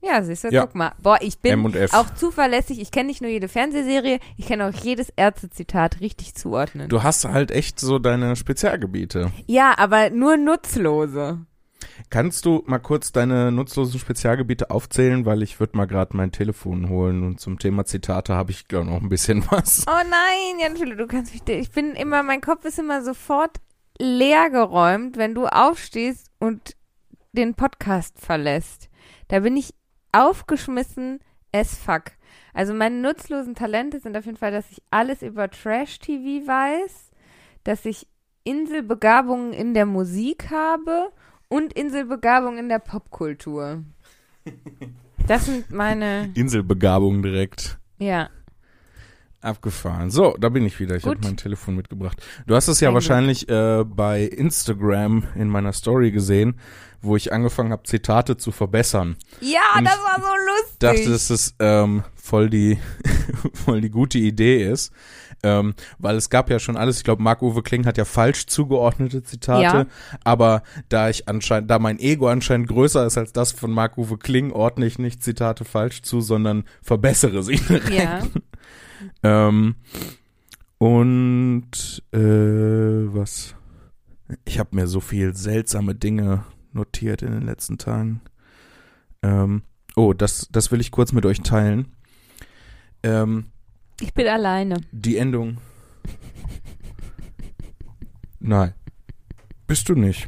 Ja, siehst du, Ja. guck mal. Boah, ich bin auch zuverlässig. Ich kenne nicht nur jede Fernsehserie, ich kann auch jedes Ärztezitat richtig zuordnen. Du hast halt echt so deine Spezialgebiete. ja, aber nur nutzlose. Kannst du mal kurz deine nutzlosen Spezialgebiete aufzählen, weil ich würde mal gerade mein Telefon holen und zum Thema Zitate habe ich glaube noch ein bisschen was. Oh nein, Jan Philipp, du kannst mich. Ich bin immer, mein Kopf ist immer sofort leer geräumt, wenn du aufstehst und den Podcast verlässt. Da bin ich aufgeschmissen as fuck. Also meine nutzlosen Talente sind auf jeden Fall, dass ich alles über Trash-TV weiß, dass ich Inselbegabungen in der Musik habe und Inselbegabungen in der Popkultur. Das sind meine, Inselbegabung direkt. ja. Abgefahren. So, da bin ich wieder. Ich habe mein Telefon mitgebracht. Du hast es ja gut. wahrscheinlich äh, bei Instagram in meiner Story gesehen, wo ich angefangen habe, Zitate zu verbessern. Ja, Und das war so lustig. dachte, dass es ähm, voll die voll die gute Idee ist, ähm, weil es gab ja schon alles. Ich glaube, Marc-Uwe Kling hat ja falsch zugeordnete Zitate, Ja. aber da ich anscheinend, da mein Ego anscheinend größer ist als das von Marc-Uwe Kling, ordne ich nicht Zitate falsch zu, sondern verbessere sie. Ja. Ähm, und äh, was? Ich habe mir so viel seltsame Dinge notiert in den letzten Tagen. Ähm, oh, das, das will ich kurz mit euch teilen. Ähm, Ich bin alleine. die Endung. Nein. Bist du nicht.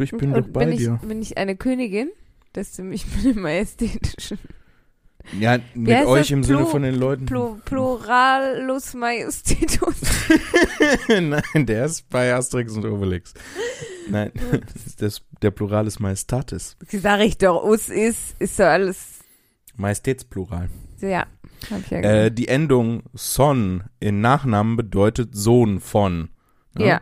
Ich bin Und doch bei bin dir. Ich, bin ich eine Königin? Das ist mich mit dem Majestätischen. Ja, mit euch im Sinne Plu- von den Leuten. Plu Pluralus Majestätus. Nein, der ist bei Asterix und Obelix. Nein, das der Plural ist Majestatis. Sag ich doch, us ist, ist so alles. Majestätsplural. Ja, hab ich ja Äh, gesagt. die Endung son in Nachnamen bedeutet Sohn von. ne? ja.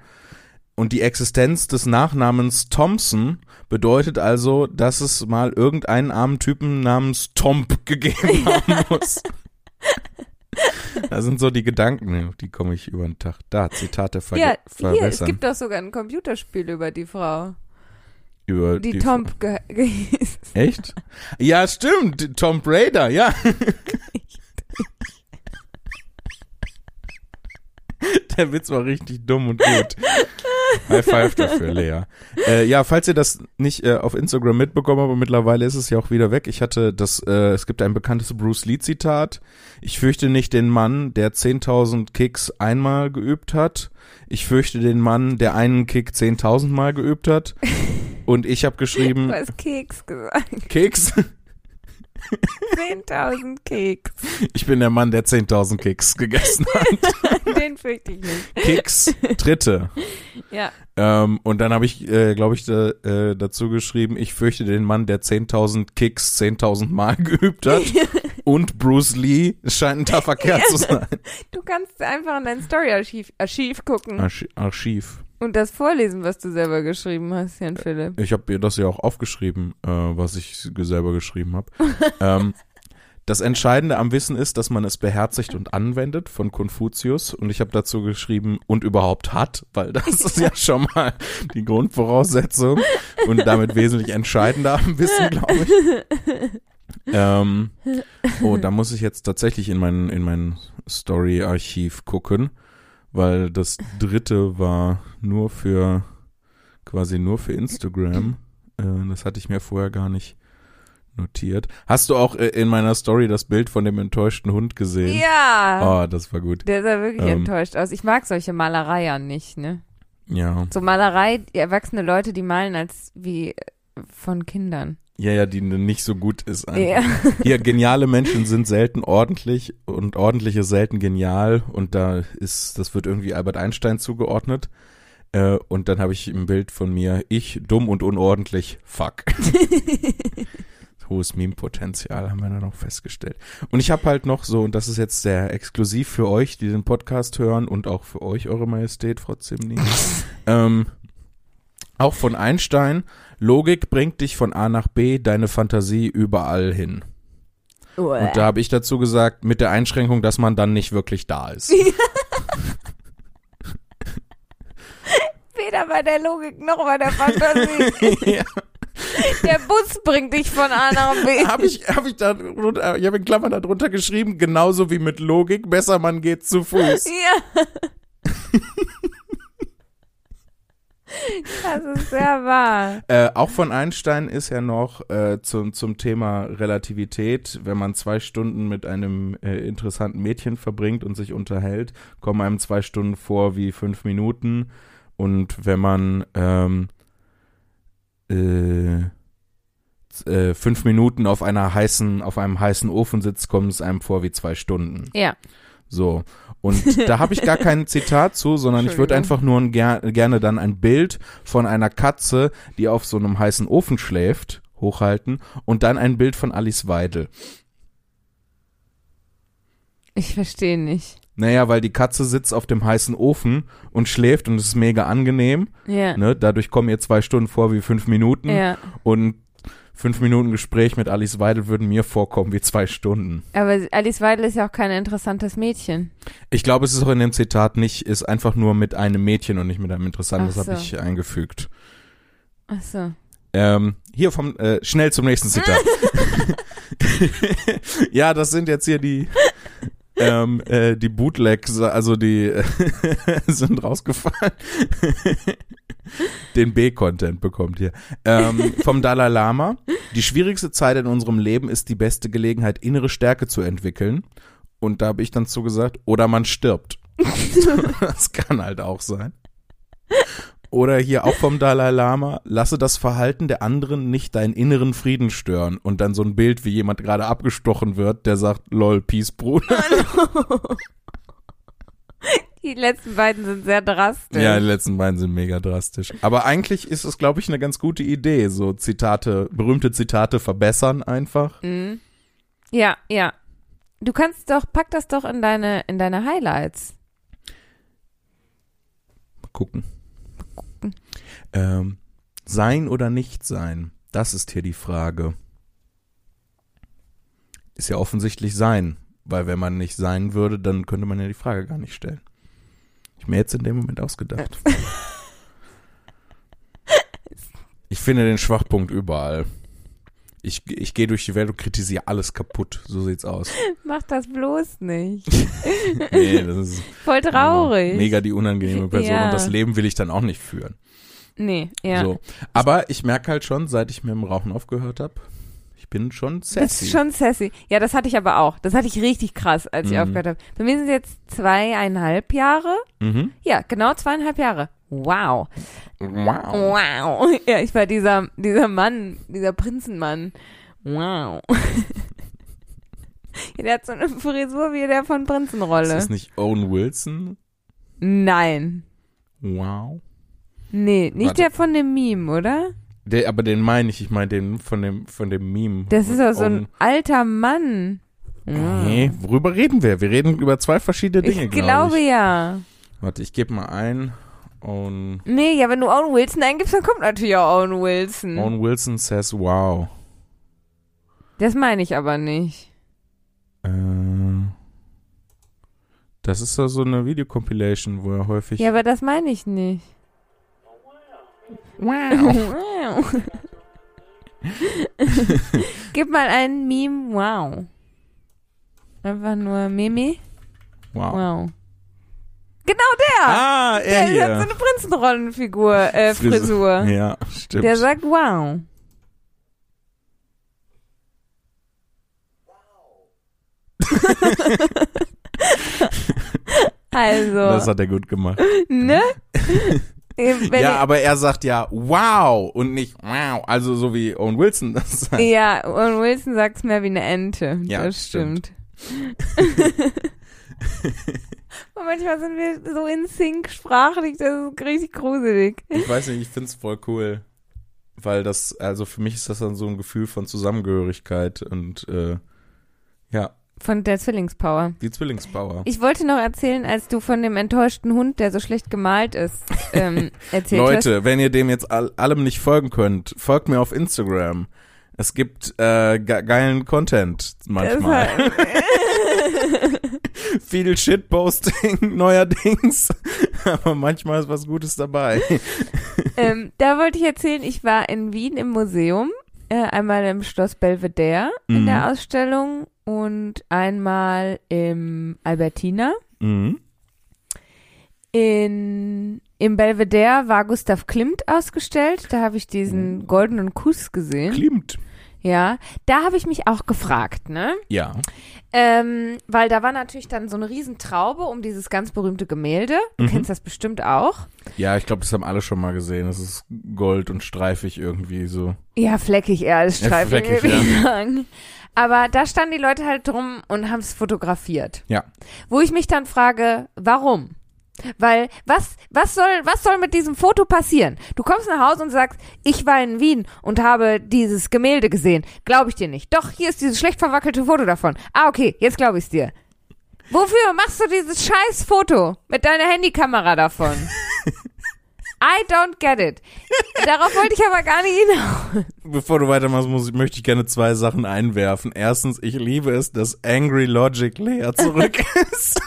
Und die Existenz des Nachnamens Thompson bedeutet also, dass es mal irgendeinen armen Typen namens Tomp gegeben haben muss. Das sind so die Gedanken, die komme ich über den Tag. Da, Zitate ver Ja, hier, es gibt doch sogar ein Computerspiel über die Frau, über die, Tomp ge hieß. Echt? Ja, stimmt. Tom Raider, ja. Der Witz war richtig dumm und gut. High five dafür, Lea. Äh, ja, falls ihr das nicht äh, auf Instagram mitbekommen habt, aber mittlerweile ist es ja auch wieder weg. Ich hatte das, äh, es gibt ein bekanntes Bruce Lee Zitat. Ich fürchte nicht den Mann, der 10.000 Kicks einmal geübt hat. Ich fürchte den Mann, der einen Kick 10.000 Mal geübt hat. Und ich habe Du geschrieben, hast Keks gesagt. Keks. 10.000 Keks. Ich bin der Mann, der 10.000 Kicks gegessen hat. Den fürchte ich nicht. Kicks, dritte. Ja. Ähm, und dann habe ich, äh, glaube ich, da, äh, dazu geschrieben, ich fürchte den Mann, der 10.000 Kicks 10.000 Mal geübt hat. und Bruce Lee scheint ein taffer Kerl zu sein. Du kannst einfach in dein Story-Archiv Archiv gucken Archi Archiv. Und das vorlesen, was du selber geschrieben hast, Jan Philipp. Ich habe das ja auch aufgeschrieben, äh, was ich selber geschrieben habe. ähm, das Entscheidende am Wissen ist, dass man es beherzigt und anwendet von Konfuzius. Und ich habe dazu geschrieben und überhaupt hat, weil das ist ja schon mal die Grundvoraussetzung und damit wesentlich entscheidender am Wissen, glaube ich. Ähm, oh, da muss ich jetzt tatsächlich in mein, in mein Story-Archiv gucken, weil das dritte war nur für quasi nur für Instagram. Äh, das hatte ich mir vorher gar nicht notiert. Hast du auch äh, in meiner Story das Bild von dem enttäuschten Hund gesehen? Ja. Oh, das war gut. Der sah wirklich Ähm. enttäuscht aus. Ich mag solche Malereien nicht, ne? Ja. So Malerei, die erwachsene Leute, die malen als wie äh, von Kindern. Ja, ja, die nicht so gut ist. Einfach. Ja. Hier, geniale Menschen sind selten ordentlich und ordentlich ist selten genial und da ist, das wird irgendwie Albert Einstein zugeordnet. Äh, und dann habe ich ein Bild von mir, ich, dumm und unordentlich, fuck. Hohes Meme-Potenzial haben wir da noch festgestellt. Und ich habe halt noch so, und das ist jetzt sehr exklusiv für euch, die den Podcast hören und auch für euch, Eure Majestät, Frau Zimni, ähm, auch von Einstein, Logik bringt dich von A nach B, deine Fantasie überall hin. Und da habe ich dazu gesagt, mit der Einschränkung, dass man dann nicht wirklich da ist. Weder bei der Logik noch bei der Fantasie. ja. der Bus bringt dich von A nach B. Habe ich, hab ich da ich habe in Klammern darunter geschrieben, genauso wie mit Logik, besser man geht zu Fuß. Ja. Das ist sehr wahr. Äh, auch von Einstein ist ja noch äh, zum, zum Thema Relativität, wenn man zwei Stunden mit einem äh, interessanten Mädchen verbringt und sich unterhält, kommen einem zwei Stunden vor wie fünf Minuten. Und wenn man ähm, äh, äh, fünf Minuten auf einer heißen, auf einem heißen Ofen sitzt, kommt es einem vor wie zwei Stunden. Ja. So. Und da habe ich gar kein Zitat zu, sondern ich würde einfach nur ein, ger gerne dann ein Bild von einer Katze, die auf so einem heißen Ofen schläft, hochhalten und dann ein Bild von Alice Weidel. Ich verstehe nicht. Naja, weil die Katze sitzt auf dem heißen Ofen und schläft und es ist mega angenehm. Ja. Ne? Dadurch kommen ihr zwei Stunden vor wie fünf Minuten Ja. und fünf Minuten Gespräch mit Alice Weidel würden mir vorkommen wie zwei Stunden. Aber Alice Weidel ist ja auch kein interessantes Mädchen. Ich glaube, es ist auch in dem Zitat nicht, ist einfach nur mit einem Mädchen und nicht mit einem interessanten. Ach Das habe so. ich eingefügt. Ach so. Ähm, hier vom äh, schnell zum nächsten Zitat. ja, das sind jetzt hier die ähm, äh, die Bootlegs, also die sind rausgefallen. Den B-Content bekommt hier. Ähm, vom Dalai Lama. Die schwierigste Zeit in unserem Leben ist die beste Gelegenheit, innere Stärke zu entwickeln. Und da habe ich dann so gesagt, oder man stirbt. das kann halt auch sein. Oder hier auch vom Dalai Lama, lasse das Verhalten der anderen nicht deinen inneren Frieden stören. Und dann so ein Bild, wie jemand gerade abgestochen wird, der sagt, lol, peace, Bruder. Die letzten beiden sind sehr drastisch. Ja, die letzten beiden sind mega drastisch. Aber eigentlich ist es, glaube ich, eine ganz gute Idee, so Zitate, berühmte Zitate verbessern einfach. Mhm. Ja, ja. Du kannst doch, pack das doch in deine, in deine Highlights. Mal gucken. Ähm, sein oder nicht sein, das ist hier die Frage. Ist ja offensichtlich sein, weil wenn man nicht sein würde, dann könnte man ja die Frage gar nicht stellen. Ich mir jetzt in dem Moment ausgedacht. Ich finde den Schwachpunkt überall. Ich, ich gehe durch die Welt und kritisiere alles kaputt. So sieht's aus. Mach das bloß nicht. nee, das ist Voll traurig. mega die unangenehme Person Ja. und das Leben will ich dann auch nicht führen. Nee, ja. So. Aber ich merke halt schon, seit ich mit dem Rauchen aufgehört habe, bin schon sassy. Das ist schon sassy. Ja, das hatte ich aber auch. Das hatte ich richtig krass, als ich Mhm. aufgehört habe. Bei mir sind es jetzt zweieinhalb Jahre. mhm. Ja, genau zweieinhalb Jahre. Wow. Wow. Wow. Ja, ich war dieser, dieser Mann, dieser Prinzenmann. Wow. ja, der hat so eine Frisur wie der von Ist Prinzenrolle. das nicht Owen Wilson? Nein. Wow. Nee, nicht Warte. der von dem Meme, oder? Der, aber den meine ich, ich meine den von dem, von dem Meme. Das ist doch so ein alter Mann. Nee, worüber reden wir? Wir reden über zwei verschiedene Dinge, ich glaube glaube ich. ja. Warte, ich gebe mal ein. Owen, Nee, ja, wenn du Owen Wilson eingibst, dann kommt natürlich auch Owen Wilson. Owen Wilson says wow. Das meine ich aber nicht. Äh, das ist doch so eine Videocompilation, wo er häufig. Ja, aber das meine ich nicht. Wow. Gib mal ein Meme, wow. Einfach nur Mimi, Wow. wow. Genau der! Ah, er der hat so hier. eine Prinzenrollenfigur, äh, Frisur. Ja, stimmt. Der sagt wow. also, Das hat er gut gemacht. ne? Wenn ja, aber er sagt ja wow und nicht wow. Also so wie Owen Wilson das sagt. Ja, und Wilson sagt es mehr wie eine Ente. Ja, das stimmt. und manchmal sind wir so in Sync sprachlich, das ist richtig gruselig. Ich weiß nicht, ich find's voll cool. Weil das, also für mich ist das dann so ein Gefühl von Zusammengehörigkeit und äh, ja, Von der Zwillingspower. die Zwillingspower. Ich wollte noch erzählen, als du von dem enttäuschten Hund, der so schlecht gemalt ist, ähm, erzählt hast. Leute, wenn ihr dem jetzt all, allem nicht folgen könnt, folgt mir auf Instagram. Es gibt äh, ge geilen Content manchmal. Viel Shitposting neuerdings, aber manchmal ist was Gutes dabei. ähm, da wollte ich erzählen, ich war in Wien im Museum, äh, einmal im Schloss Belvedere in Mhm. der Ausstellung und einmal im Albertina. Mhm. In, Im Belvedere war Gustav Klimt ausgestellt. Da habe ich Mhm. diesen goldenen Kuss gesehen. Klimt. Ja, da habe ich mich auch gefragt, ne? Ja. Ähm, weil da war natürlich dann so eine Riesentraube um dieses ganz berühmte Gemälde. Du Mhm. kennst das bestimmt auch. Ja, ich glaube, das haben alle schon mal gesehen. Das ist gold und streifig irgendwie so. Ja, fleckig eher als Ja, streifig, fleckig, würde ich ja. Aber da standen die Leute halt drum und haben es fotografiert. Ja. Wo ich mich dann frage, warum? Weil was was soll was soll mit diesem Foto passieren? Du kommst nach Hause und sagst, ich war in Wien und habe dieses Gemälde gesehen. Glaube ich dir nicht. Doch, hier ist dieses schlecht verwackelte Foto davon. Ah, okay, jetzt glaube ich's dir. Wofür machst du dieses scheiß Foto mit deiner Handykamera davon? I don't get it. Darauf wollte ich aber gar nicht hinaus. Bevor du weitermachst, muss, ich- möchte ich gerne zwei Sachen einwerfen. Erstens, ich liebe es, dass Angry Logic Lea zurück ist.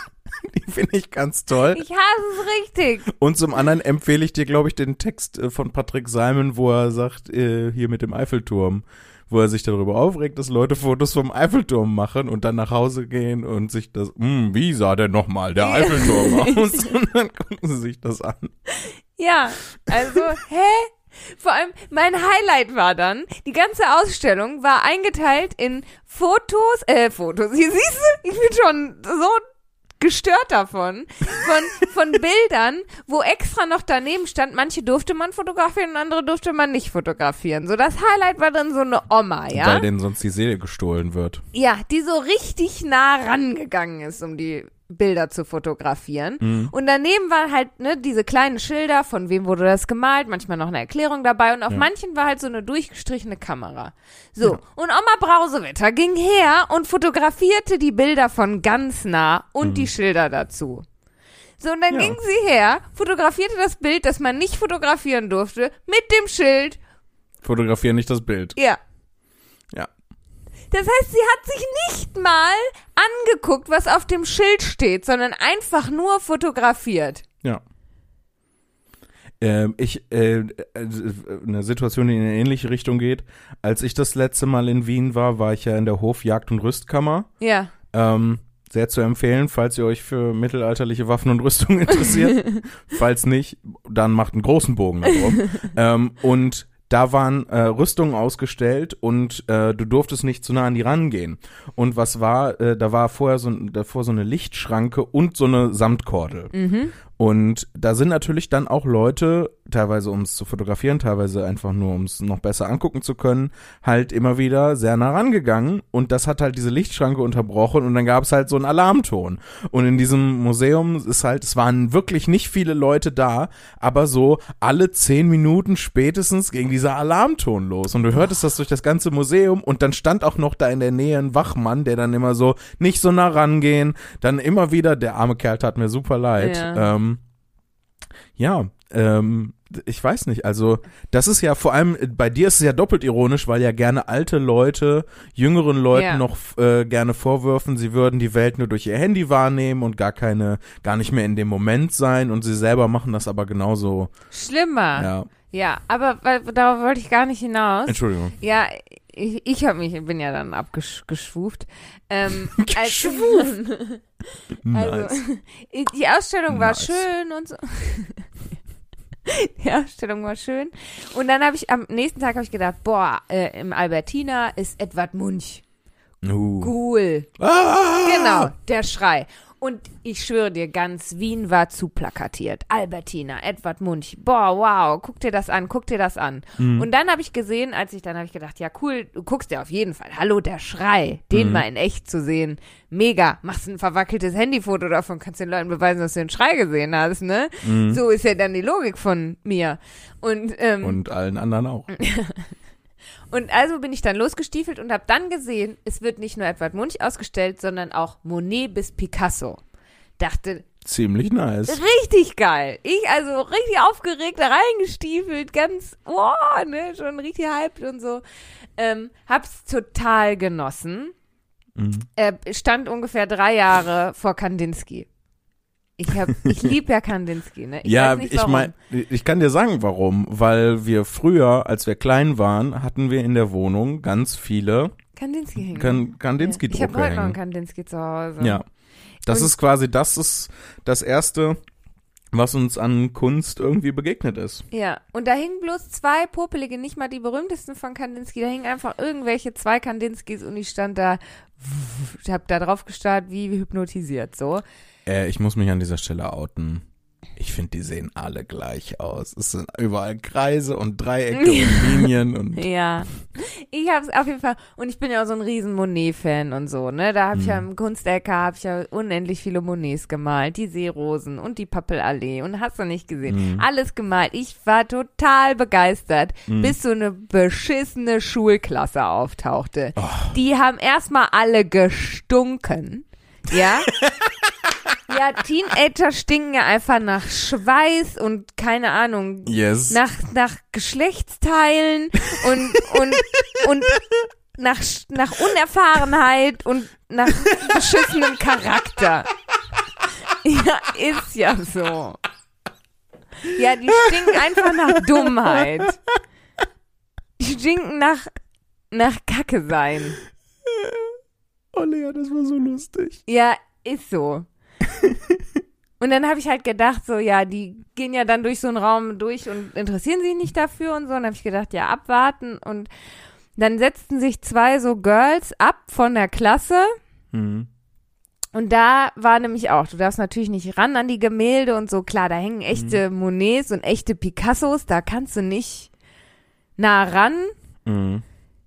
Die finde ich ganz toll. Ich hasse es richtig. Und zum anderen empfehle ich dir, glaube ich, den Text äh, von Patrick Simon, wo er sagt, äh, hier mit dem Eiffelturm, wo er sich darüber aufregt, dass Leute Fotos vom Eiffelturm machen und dann nach Hause gehen und sich das, hm, wie sah denn nochmal der Eiffelturm aus? Und dann gucken sie sich das an. Ja, also, hä? Vor allem, mein Highlight war dann, die ganze Ausstellung war eingeteilt in Fotos, äh, Fotos, hier siehst du, ich bin schon so gestört davon, von, von Bildern, wo extra noch daneben stand, manche durfte man fotografieren und andere durfte man nicht fotografieren. So, das Highlight war dann so eine Oma, ja? Weil denen sonst die Seele gestohlen wird. Ja, die so richtig nah rangegangen ist, um die Bilder zu fotografieren. Mhm. Und daneben waren halt ne, diese kleinen Schilder, von wem wurde das gemalt, manchmal noch eine Erklärung dabei und auf Ja. manchen war halt so eine durchgestrichene Kamera. So, und Oma Brausewetter ging her und fotografierte die Bilder von ganz nah und die Schilder dazu. So, und dann Mhm. Ja. ging sie her, fotografierte das Bild, das man nicht fotografieren durfte, mit dem Schild. Fotografieren nicht das Bild. Ja. Ja. Das heißt, sie hat sich nicht mal angeguckt, was auf dem Schild steht, sondern einfach nur fotografiert. Ja. Ähm, ich, äh, äh, eine Situation, die in eine ähnliche Richtung geht. Als ich das letzte Mal in Wien war, war ich ja in der Hof Jagd- und Rüstkammer. Ja. Ähm, sehr zu empfehlen, falls ihr euch für mittelalterliche Waffen und Rüstung interessiert. falls nicht, dann macht einen großen Bogen darum. ähm, und da waren äh, Rüstungen ausgestellt und äh, du durftest nicht zu nah an die rangehen. Und was war, äh, da war vorher so, davor so eine Lichtschranke und so eine Samtkordel. Und da sind natürlich dann auch Leute, teilweise um es zu fotografieren, teilweise einfach nur um es noch besser angucken zu können, halt immer wieder sehr nah rangegangen und das hat halt diese Lichtschranke unterbrochen und dann gab es halt so einen Alarmton. Und in diesem Museum ist halt, es waren wirklich nicht viele Leute da, aber so alle zehn Minuten spätestens ging dieser Alarmton los und du hörtest das durch das ganze Museum und dann stand auch noch da in der Nähe ein Wachmann, der dann immer so nicht so nah rangehen, dann immer wieder, der arme Kerl tat mir super leid, Ja. ähm, ja, ähm, ich weiß nicht, also das ist ja vor allem, bei dir ist es ja doppelt ironisch, weil ja gerne alte Leute, jüngeren Leuten Ja. noch äh, gerne vorwürfen, sie würden die Welt nur durch ihr Handy wahrnehmen und gar keine, gar nicht mehr in dem Moment sein und sie selber machen das aber genauso, Schlimmer. Ja, ja. aber weil, darauf wollte ich gar nicht hinaus. Entschuldigung. Ja, ich, ich habe mich, bin ja dann abgeschwuft. Ähm, als, Nice. Also, die Ausstellung war Nice. schön und so. Die Ausstellung war schön. Und dann habe ich am nächsten Tag habe ich gedacht, boah, äh, im Albertina ist Edward Munch. Uh. Cool. Ah! Genau, der Schrei. Und ich schwöre dir, ganz Wien war zu plakatiert. Albertina, Edward Munch. Boah, wow, guck dir das an, guck dir das an. Mhm. Und dann habe ich gesehen, als ich dann habe ich gedacht, ja cool, du guckst dir auf jeden Fall. Hallo, der Schrei, den Mhm. mal in echt zu sehen. Mega. Machst ein verwackeltes Handyfoto davon, kannst den Leuten beweisen, dass du den Schrei gesehen hast, ne? So ist ja dann die Logik von mir. Und, ähm, Mhm. Und allen anderen auch. und also bin ich dann losgestiefelt und habe dann gesehen, es wird nicht nur Edward Munch ausgestellt, sondern auch Monet bis Picasso. Dachte, Ziemlich nice. richtig geil. Ich also richtig aufgeregt da reingestiefelt, ganz, oh, ne, schon richtig hyped und so. Ähm, hab's total genossen. Mhm. Äh, stand ungefähr drei Jahre vor Kandinsky. Ich hab, ich lieb ja Kandinsky, ne? Ich ja, nicht ich meine, ich kann dir sagen, warum. Weil wir früher, als wir klein waren, hatten wir in der Wohnung ganz viele Kandinsky hängen. kan Ich habe heute noch einen. Kandinsky zu Hause. Ja. Das Und- ist quasi, das ist das erste, was uns an Kunst irgendwie begegnet ist. Ja, und da hingen bloß zwei popelige, nicht mal die berühmtesten von Kandinsky, da hingen einfach irgendwelche zwei Kandinskys und ich stand da, ich hab da drauf gestarrt, wie hypnotisiert, so. Äh, ich muss mich an dieser Stelle outen. Ich finde, die sehen alle gleich aus. Es sind überall Kreise und Dreiecke und Linien und Ja, ich hab's auf jeden Fall, und ich bin ja auch so ein riesen Monet-Fan und so, ne, da hab ich ja im Kunstecker, hab ich ja unendlich viele Monets gemalt, die Seerosen und die Pappelallee und hast du nicht gesehen, alles gemalt. Ich war total begeistert, bis so eine beschissene Schulklasse auftauchte. Die haben erstmal alle gestunken, ja. Ja, Teenager stinken ja einfach nach Schweiß und keine Ahnung, yes. nach, nach Geschlechtsteilen und, und, und nach, nach Unerfahrenheit und nach beschissenem Charakter. Ja, ist ja so. Ja, die stinken einfach nach Dummheit. Die stinken nach, nach Kacke sein. Oh Lea, das war so lustig. Ja, ist so. Und dann habe ich halt gedacht, so, ja, die gehen ja dann durch so einen Raum durch und interessieren sich nicht dafür und so. Und dann habe ich gedacht, ja, abwarten. Und dann setzten sich zwei so Girls ab von der Klasse. Mhm. Und da war nämlich auch, du darfst natürlich nicht ran an die Gemälde und so. Klar, da hängen echte Monets und echte Picassos, da kannst du nicht nah ran. Mhm.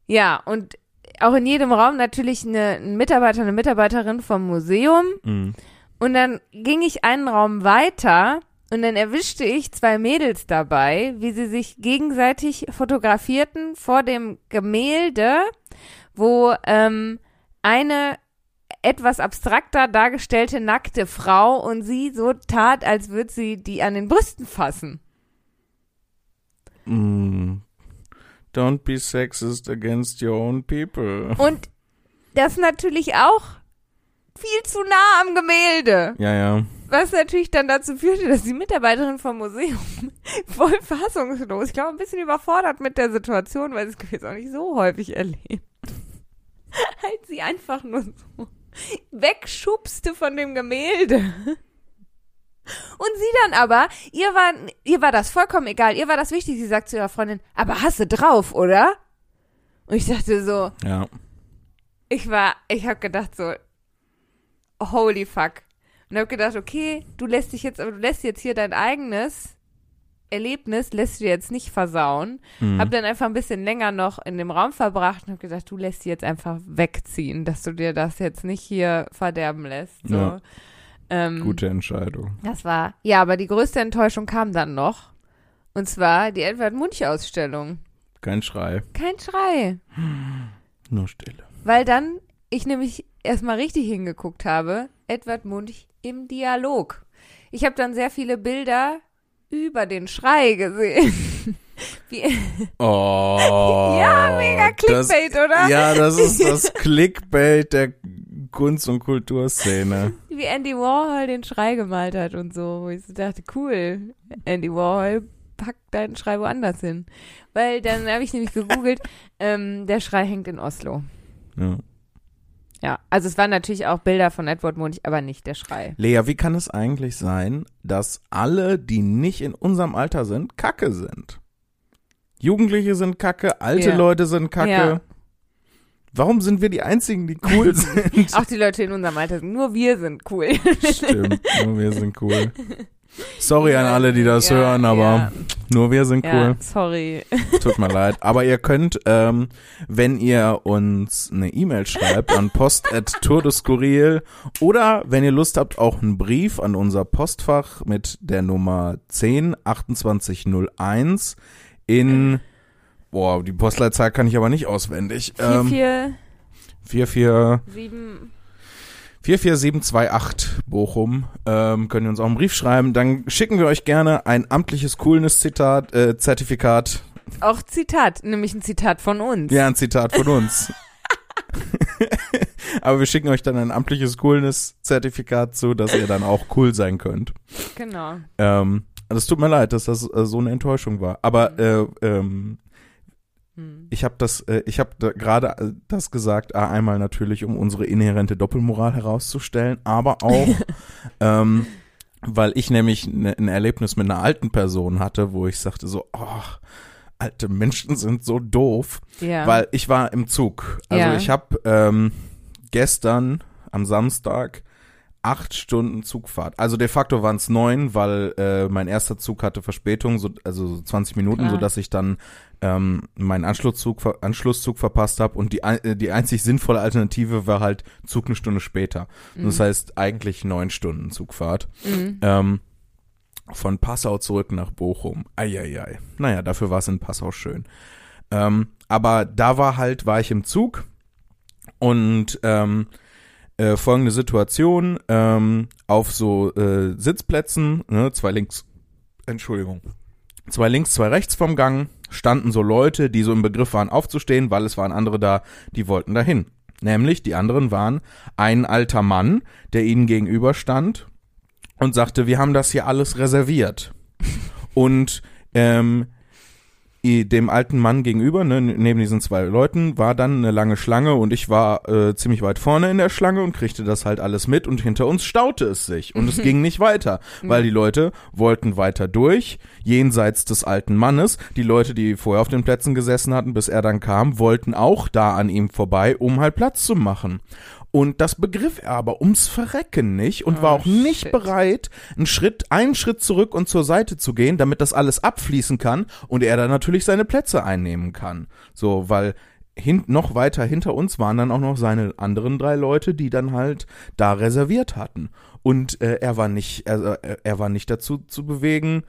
Ja, und auch in jedem Raum natürlich eine, ein Mitarbeiter, eine Mitarbeiterin vom Museum. Mhm. Und dann ging ich einen Raum weiter und dann erwischte ich zwei Mädels dabei, wie sie sich gegenseitig fotografierten vor dem Gemälde, wo ähm, eine etwas abstrakter dargestellte nackte Frau und sie so tat, als würde sie die an den Brüsten fassen. Mm. Don't be sexist against your own people. Und das natürlich auch viel zu nah am Gemälde. Ja, ja. Was natürlich dann dazu führte, dass die Mitarbeiterin vom Museum voll fassungslos, ich glaube ein bisschen überfordert mit der Situation, weil sie es jetzt auch nicht so häufig erlebt, halt sie einfach nur so wegschubste von dem Gemälde. Und sie dann aber, ihr war, ihr war das vollkommen egal, ihr war das wichtig, sie sagt zu ihrer Freundin, aber hast du drauf, oder? Und ich dachte so, Ja. ich war, ich habe gedacht so, holy fuck. Und habe gedacht, okay, du lässt dich jetzt, aber du lässt jetzt hier dein eigenes Erlebnis, lässt du dir jetzt nicht versauen. Mhm. Hab dann einfach ein bisschen länger noch in dem Raum verbracht und habe gedacht, du lässt sie jetzt einfach wegziehen, dass du dir das jetzt nicht hier verderben lässt. So. Ja. Ähm, Gute Entscheidung. Das war, ja, aber die größte Enttäuschung kam dann noch. Und zwar die Edward Munch-Ausstellung. Kein Schrei. Kein Schrei. Nur Stille. Weil dann ich nämlich erstmal richtig hingeguckt habe, Edward Munch im Dialog. Ich habe dann sehr viele Bilder über den Schrei gesehen. Wie, Oh. ja, mega Clickbait, das, oder? Ja, das ist das Clickbait der Kunst- und Kulturszene. Wie Andy Warhol den Schrei gemalt hat und so. Wo ich so dachte, cool, Andy Warhol packt deinen Schrei woanders hin. Weil dann habe ich nämlich gegoogelt, ähm, der Schrei hängt in Oslo. Ja. Ja, also es waren natürlich auch Bilder von Edward Munch, aber nicht der Schrei. Lea, wie kann es eigentlich sein, dass alle, die nicht in unserem Alter sind, Kacke sind? Jugendliche sind Kacke, alte Ja. Leute sind Kacke. Ja. Warum sind wir die Einzigen, die cool sind? Auch die Leute in unserem Alter sind, nur wir sind cool. Stimmt, nur wir sind cool. Sorry an alle, die das Ja, hören, aber ja. nur wir sind Ja, cool. sorry. Tut mir leid. Aber ihr könnt, ähm, wenn ihr uns eine E-Mail schreibt an post.tourdeskurril oder wenn ihr Lust habt, auch einen Brief an unser Postfach mit der Nummer 102801 in, boah, die Postleitzahl kann ich aber nicht auswendig. 4, Ähm, 4, 44 7. 44728 Bochum. Ähm, könnt ihr uns auch einen Brief schreiben. Dann schicken wir euch gerne ein amtliches Coolness-Zitat, äh, Zertifikat. Auch Zitat, nämlich ein Zitat von uns. Ja, ein Zitat von uns. Aber wir schicken euch dann ein amtliches Coolness-Zertifikat zu, dass ihr dann auch cool sein könnt. Genau. Ähm, das tut mir leid, dass das äh, so eine Enttäuschung war. Aber äh, ähm, Hm. ich habe das, äh, ich habe da gerade äh, das gesagt, äh, einmal natürlich, um unsere inhärente Doppelmoral herauszustellen, aber auch, ähm, weil ich nämlich ne, ein Erlebnis mit einer alten Person hatte, wo ich sagte so, oh, alte Menschen sind so doof, Ja. weil ich war im Zug. Also Ja. ich habe ähm, gestern am Samstag acht Stunden Zugfahrt. Also de facto waren es neun, weil äh, mein erster Zug hatte Verspätung, so, also so 20 Minuten, Klar. so dass ich dann ähm, meinen Anschlusszug, Anschlusszug verpasst habe und die, äh, die einzig sinnvolle Alternative war halt Zug eine Stunde später. Und Das heißt eigentlich neun Stunden Zugfahrt. Mhm. Ähm, von Passau zurück nach Bochum. Eieiei. Naja, dafür war es in Passau schön. Ähm, aber da war halt, war ich im Zug und ähm, äh, folgende Situation, ähm, auf so äh, Sitzplätzen, ne, zwei links, Entschuldigung, zwei links, zwei rechts vom Gang, standen so Leute, die so im Begriff waren aufzustehen, weil es waren andere da, die wollten dahin. Nämlich, die anderen waren ein alter Mann, der ihnen gegenüber stand und sagte, wir haben das hier alles reserviert. Und ähm, dem alten Mann gegenüber, ne, neben diesen zwei Leuten, war dann eine lange Schlange und ich war äh, ziemlich weit vorne in der Schlange und kriegte das halt alles mit und hinter uns staute es sich und es ging nicht weiter, weil die Leute wollten weiter durch, jenseits des alten Mannes. Die Leute, die vorher auf den Plätzen gesessen hatten, bis er dann kam, wollten auch da an ihm vorbei, um halt Platz zu machen. Und das begriff er aber ums Verrecken nicht und war Oh, auch nicht shit. bereit, einen Schritt, einen Schritt zurück und zur Seite zu gehen, damit das alles abfließen kann und er dann natürlich seine Plätze einnehmen kann. So, weil hin, noch weiter hinter uns waren dann auch noch seine anderen drei Leute, die dann halt da reserviert hatten. Und äh, er war nicht, er, er war nicht dazu zu bewegen,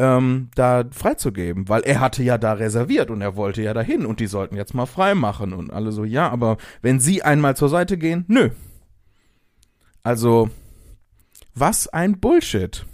ähm, da freizugeben, weil er hatte ja da reserviert und er wollte ja dahin und die sollten jetzt mal frei machen und alle so, ja, aber wenn sie einmal zur Seite gehen, nö. Also, was ein Bullshit.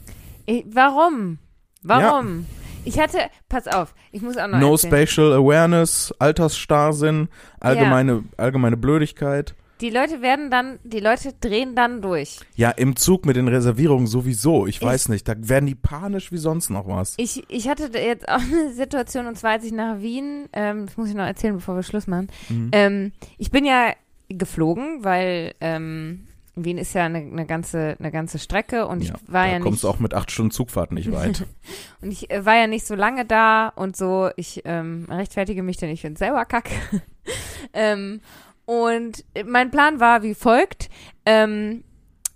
Ich, warum? Warum? Ich hatte, pass auf, ich muss auch noch No erzählen. Spatial Awareness, Altersstarrsinn, allgemeine, allgemeine Blödigkeit. Die Leute werden dann, die Leute drehen dann durch. Ja, im Zug mit den Reservierungen sowieso. Ich Ich- weiß nicht, da werden die panisch wie sonst noch was. Ich, ich hatte jetzt auch eine Situation, und zwar als ich nach Wien, ähm, das muss ich noch erzählen, bevor wir Schluss machen. Mhm. Ähm, ich bin ja geflogen, weil ähm, Wien ist ja eine, eine ganze eine ganze Strecke und ja, ich war da ja kommst nicht du auch mit acht Stunden Zugfahrt nicht weit. und ich äh, war ja nicht so lange da und so. Ich ähm, rechtfertige mich, denn ich finde selber kacke. ähm, und mein Plan war wie folgt: ähm,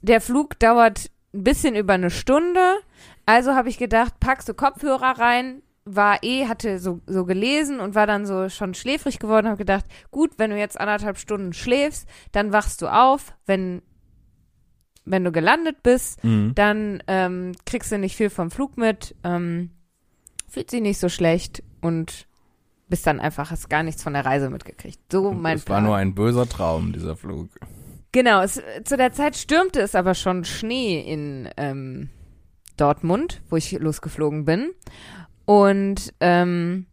Der Flug dauert ein bisschen über eine Stunde. Also habe ich gedacht, packst du Kopfhörer rein, war eh, hatte so, so gelesen und war dann so schon schläfrig geworden, habe gedacht, gut, wenn du jetzt anderthalb Stunden schläfst, dann wachst du auf, wenn, wenn du gelandet bist, mhm. dann ähm, kriegst du nicht viel vom Flug mit, ähm, fühlt sich nicht so schlecht und bist dann einfach, hast gar nichts von der Reise mitgekriegt. So mein Es war Plan. nur ein böser Traum, dieser Flug. Genau, es, zu der Zeit stürmte es aber schon Schnee in ähm, Dortmund, wo ich losgeflogen bin. Und ähm,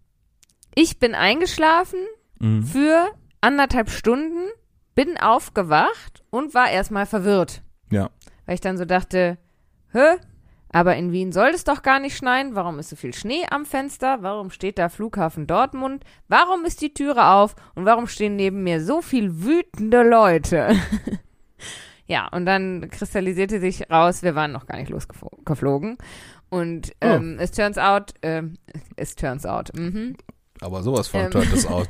ich bin eingeschlafen Mhm. für anderthalb Stunden, bin aufgewacht und war erstmal verwirrt. Ja. Weil ich dann so dachte, hä? Aber in Wien soll es doch gar nicht schneien. Warum ist so viel Schnee am Fenster? Warum steht da Flughafen Dortmund? Warum ist die Türe auf? Und warum stehen neben mir so viel wütende Leute? ja, und dann kristallisierte sich raus, wir waren noch gar nicht losgeflogen. Und ähm, es turns out, ähm, es turns out, mhm. Aber sowas von Ähm. turnt es out.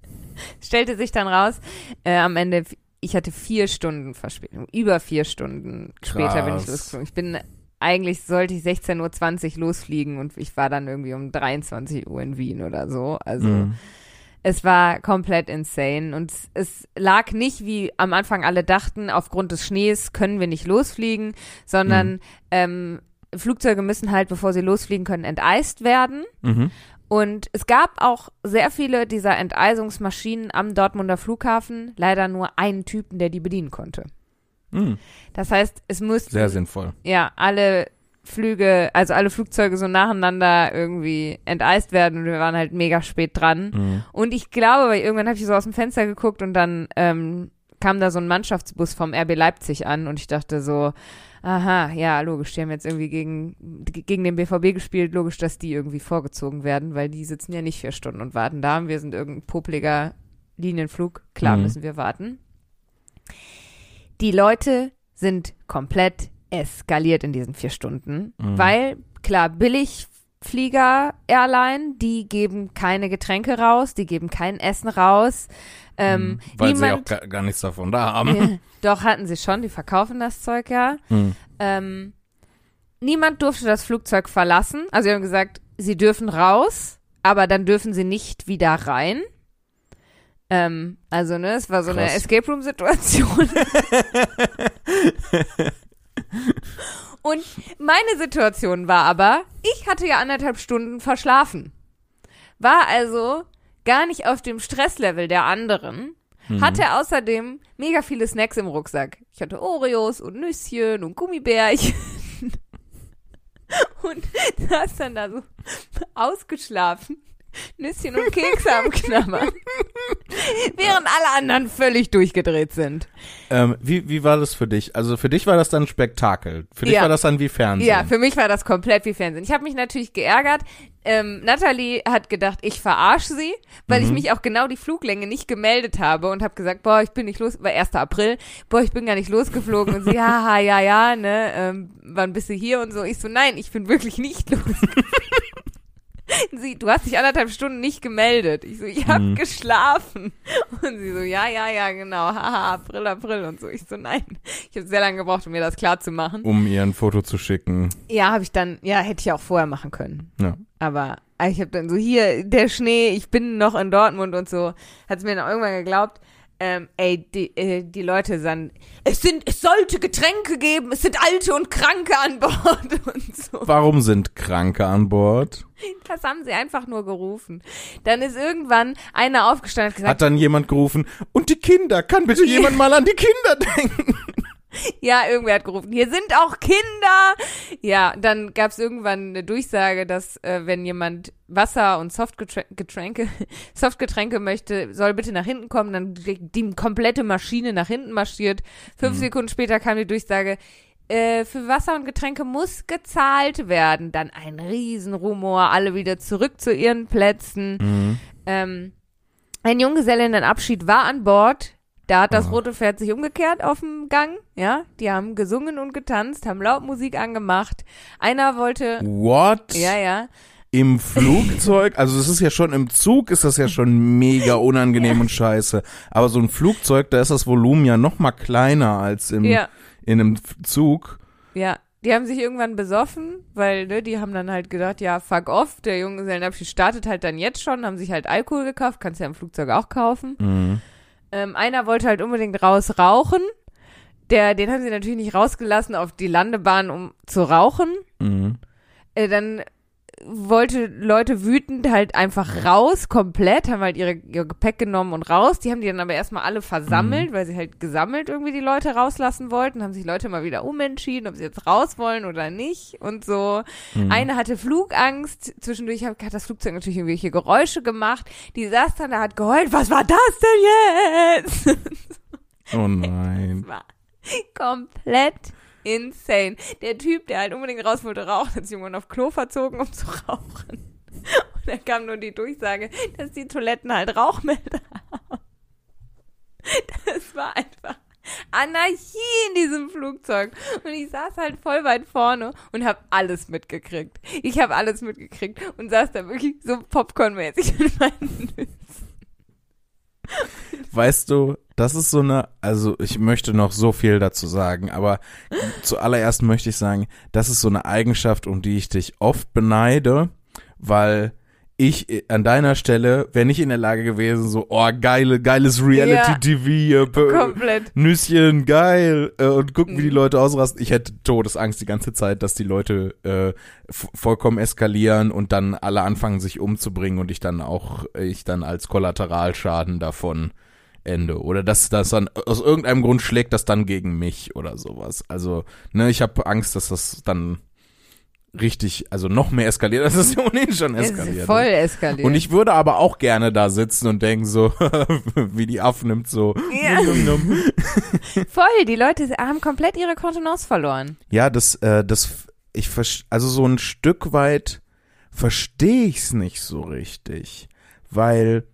stellte sich dann raus, äh, am Ende, ich hatte vier Stunden Verspätung. Über vier Stunden später bin ich Krass. losgeflogen. Ich bin, eigentlich sollte ich 16.20 Uhr losfliegen und ich war dann irgendwie um 23 Uhr in Wien oder so. Also Mhm. es war komplett insane und es, es lag nicht, wie am Anfang alle dachten, aufgrund des Schnees können wir nicht losfliegen, sondern ähm, Flugzeuge müssen halt, bevor sie losfliegen können, enteist werden. Mhm. Und es gab auch sehr viele dieser Enteisungsmaschinen am Dortmunder Flughafen, leider nur einen Typen, der die bedienen konnte. Mhm. Das heißt, es mussten Sehr sinnvoll. ja alle Flüge, also alle Flugzeuge so nacheinander irgendwie enteist werden und wir waren halt mega spät dran. Mhm. Und ich glaube, weil irgendwann habe ich so aus dem Fenster geguckt und dann ähm, kam da so ein Mannschaftsbus vom RB Leipzig an und ich dachte so, aha, ja, logisch, die haben jetzt irgendwie gegen, gegen den BVB gespielt, logisch, dass die irgendwie vorgezogen werden, weil die sitzen ja nicht vier Stunden und warten da und wir sind irgendein popliger Linienflug, klar Mhm. müssen wir warten. Die Leute sind komplett eskaliert in diesen vier Stunden, Mhm. weil, klar, Billigflieger, Airline, die geben keine Getränke raus, die geben kein Essen raus. Ähm, Mhm. Weil sie auch niemand, gar, nichts davon da haben. doch hatten sie schon, die verkaufen das Zeug ja. Mhm. Ähm, niemand durfte das Flugzeug verlassen. Also sie haben gesagt, sie dürfen raus, aber dann dürfen sie nicht wieder rein. Ähm, also, ne, es war so eine Krass. Escape Room-Situation. Und meine Situation war aber, ich hatte ja anderthalb Stunden verschlafen. War also gar nicht auf dem Stresslevel der anderen. Mhm. Hatte außerdem mega viele Snacks im Rucksack. Ich hatte Oreos und Nüsschen und Gummibärchen. und saß dann da so ausgeschlafen Nüsschen und Kekse am Knabbern. Während alle anderen völlig durchgedreht sind. Ähm, wie, wie war das für dich? Also für dich war das dann Spektakel. Für dich Ja. war das dann wie Fernsehen. Ja, für mich war das komplett wie Fernsehen. Ich habe mich natürlich geärgert. Ähm, Natalie hat gedacht, ich verarsche sie, weil ich mich auch genau die Fluglänge nicht gemeldet habe und habe gesagt, boah, ich bin nicht los, war 1. April, boah, ich bin gar nicht losgeflogen und sie, haha, ja, ja, ne, ähm, wann bist du hier und so. Ich so, nein, ich bin wirklich nicht losgeflogen. Sie, du hast dich anderthalb Stunden nicht gemeldet. Ich so, ich hab Mhm. geschlafen. Und sie so, ja, ja, ja, genau, haha, April, April und so. Ich so, nein. Ich habe sehr lange gebraucht, um mir das klar zu machen. Um ihr ein Foto zu schicken. Ja, habe ich dann, ja, hätte ich auch vorher machen können. Ja. Aber ich habe dann so, hier, der Schnee, ich bin noch in Dortmund und so. Hat es mir dann irgendwann geglaubt, ähm, ey, die, äh, die Leute sagen, es sind, es sollte Getränke geben, es sind Alte und Kranke an Bord und so. Warum sind Kranke an Bord? Das haben sie einfach nur gerufen. Dann ist irgendwann einer aufgestanden und gesagt, Hat dann jemand gerufen, und die Kinder, kann bitte jemand mal an die Kinder denken? Ja, irgendwer hat gerufen, hier sind auch Kinder. Ja, dann gab es irgendwann eine Durchsage, dass äh, wenn jemand Wasser und Softgetränke, Softgetränke möchte, soll bitte nach hinten kommen. Dann die die komplette Maschine nach hinten marschiert. Fünf Sekunden später kam die Durchsage, äh, für Wasser und Getränke muss gezahlt werden. Dann ein Riesenrumor, alle wieder zurück zu ihren Plätzen. Mhm. Ähm, ein Junggesellinnenabschied war an Bord. Da hat das rote Pferd sich umgekehrt auf dem Gang. Ja, die haben gesungen und getanzt, haben laut Musik angemacht. Einer wollte, What? ja, ja, Im Flugzeug? Also es ist ja schon, im Zug ist das ja schon mega unangenehm und scheiße. Aber so ein Flugzeug, da ist das Volumen ja noch mal kleiner als im, ja, in einem Zug. ja. Die haben sich irgendwann besoffen, weil ne, die haben dann halt gedacht, ja, fuck off, der Junggesellenabschied startet halt dann jetzt schon, haben sich halt Alkohol gekauft, kannst ja im Flugzeug auch kaufen. Mhm. Ähm, einer wollte halt unbedingt raus rauchen. Der, den haben sie natürlich nicht rausgelassen auf die Landebahn, um zu rauchen. Mhm. äh, dann wollte Leute wütend halt einfach raus, komplett, haben halt ihre, ihr Gepäck genommen und raus. Die haben die dann aber erstmal alle versammelt, weil sie halt gesammelt irgendwie die Leute rauslassen wollten, haben sich Leute mal wieder umentschieden, ob sie jetzt raus wollen oder nicht und so. Mhm. Eine hatte Flugangst, zwischendurch hat, hat das Flugzeug natürlich irgendwelche Geräusche gemacht. Die saß dann da, hat geheult, was war das denn jetzt? Oh nein. war komplett insane. Der Typ, der halt unbedingt raus wollte rauchen, hat sich irgendwann auf Klo verzogen, um zu rauchen. Und dann kam nur die Durchsage, dass die Toiletten halt Rauchmelder haben. Das war einfach Anarchie in diesem Flugzeug. Und ich saß halt voll weit vorne und habe alles mitgekriegt. Ich habe alles mitgekriegt und saß da wirklich so popcornmäßig mit meinen Nüssen. Weißt du, das ist so eine, also ich möchte noch so viel dazu sagen, aber zuallererst möchte ich sagen, das ist so eine Eigenschaft, um die ich dich oft beneide, weil ich äh, an deiner Stelle wäre nicht in der Lage gewesen, so, oh, geile, geiles Reality-TV, hier, b- Komplett. Nüsschen, geil, äh, und gucken, wie die Mhm. Leute ausrasten. Ich hätte Todesangst die ganze Zeit, dass die Leute äh, vollkommen eskalieren und dann alle anfangen, sich umzubringen und ich dann auch, ich dann als Kollateralschaden davon ende. Oder dass das dann, aus irgendeinem Grund schlägt das dann gegen mich oder sowas. Also, ne, ich habe Angst, dass das dann richtig, also noch mehr eskaliert, als es ohnehin schon Es eskaliert. ist voll eskaliert. Und ich würde aber auch gerne da sitzen und denken so, wie die Affen nimmt so. Ja. Num, num. Voll, die Leute haben komplett ihre Kontenance verloren. Ja, das, äh, das, ich, also so ein Stück weit verstehe ich's nicht so richtig, weil,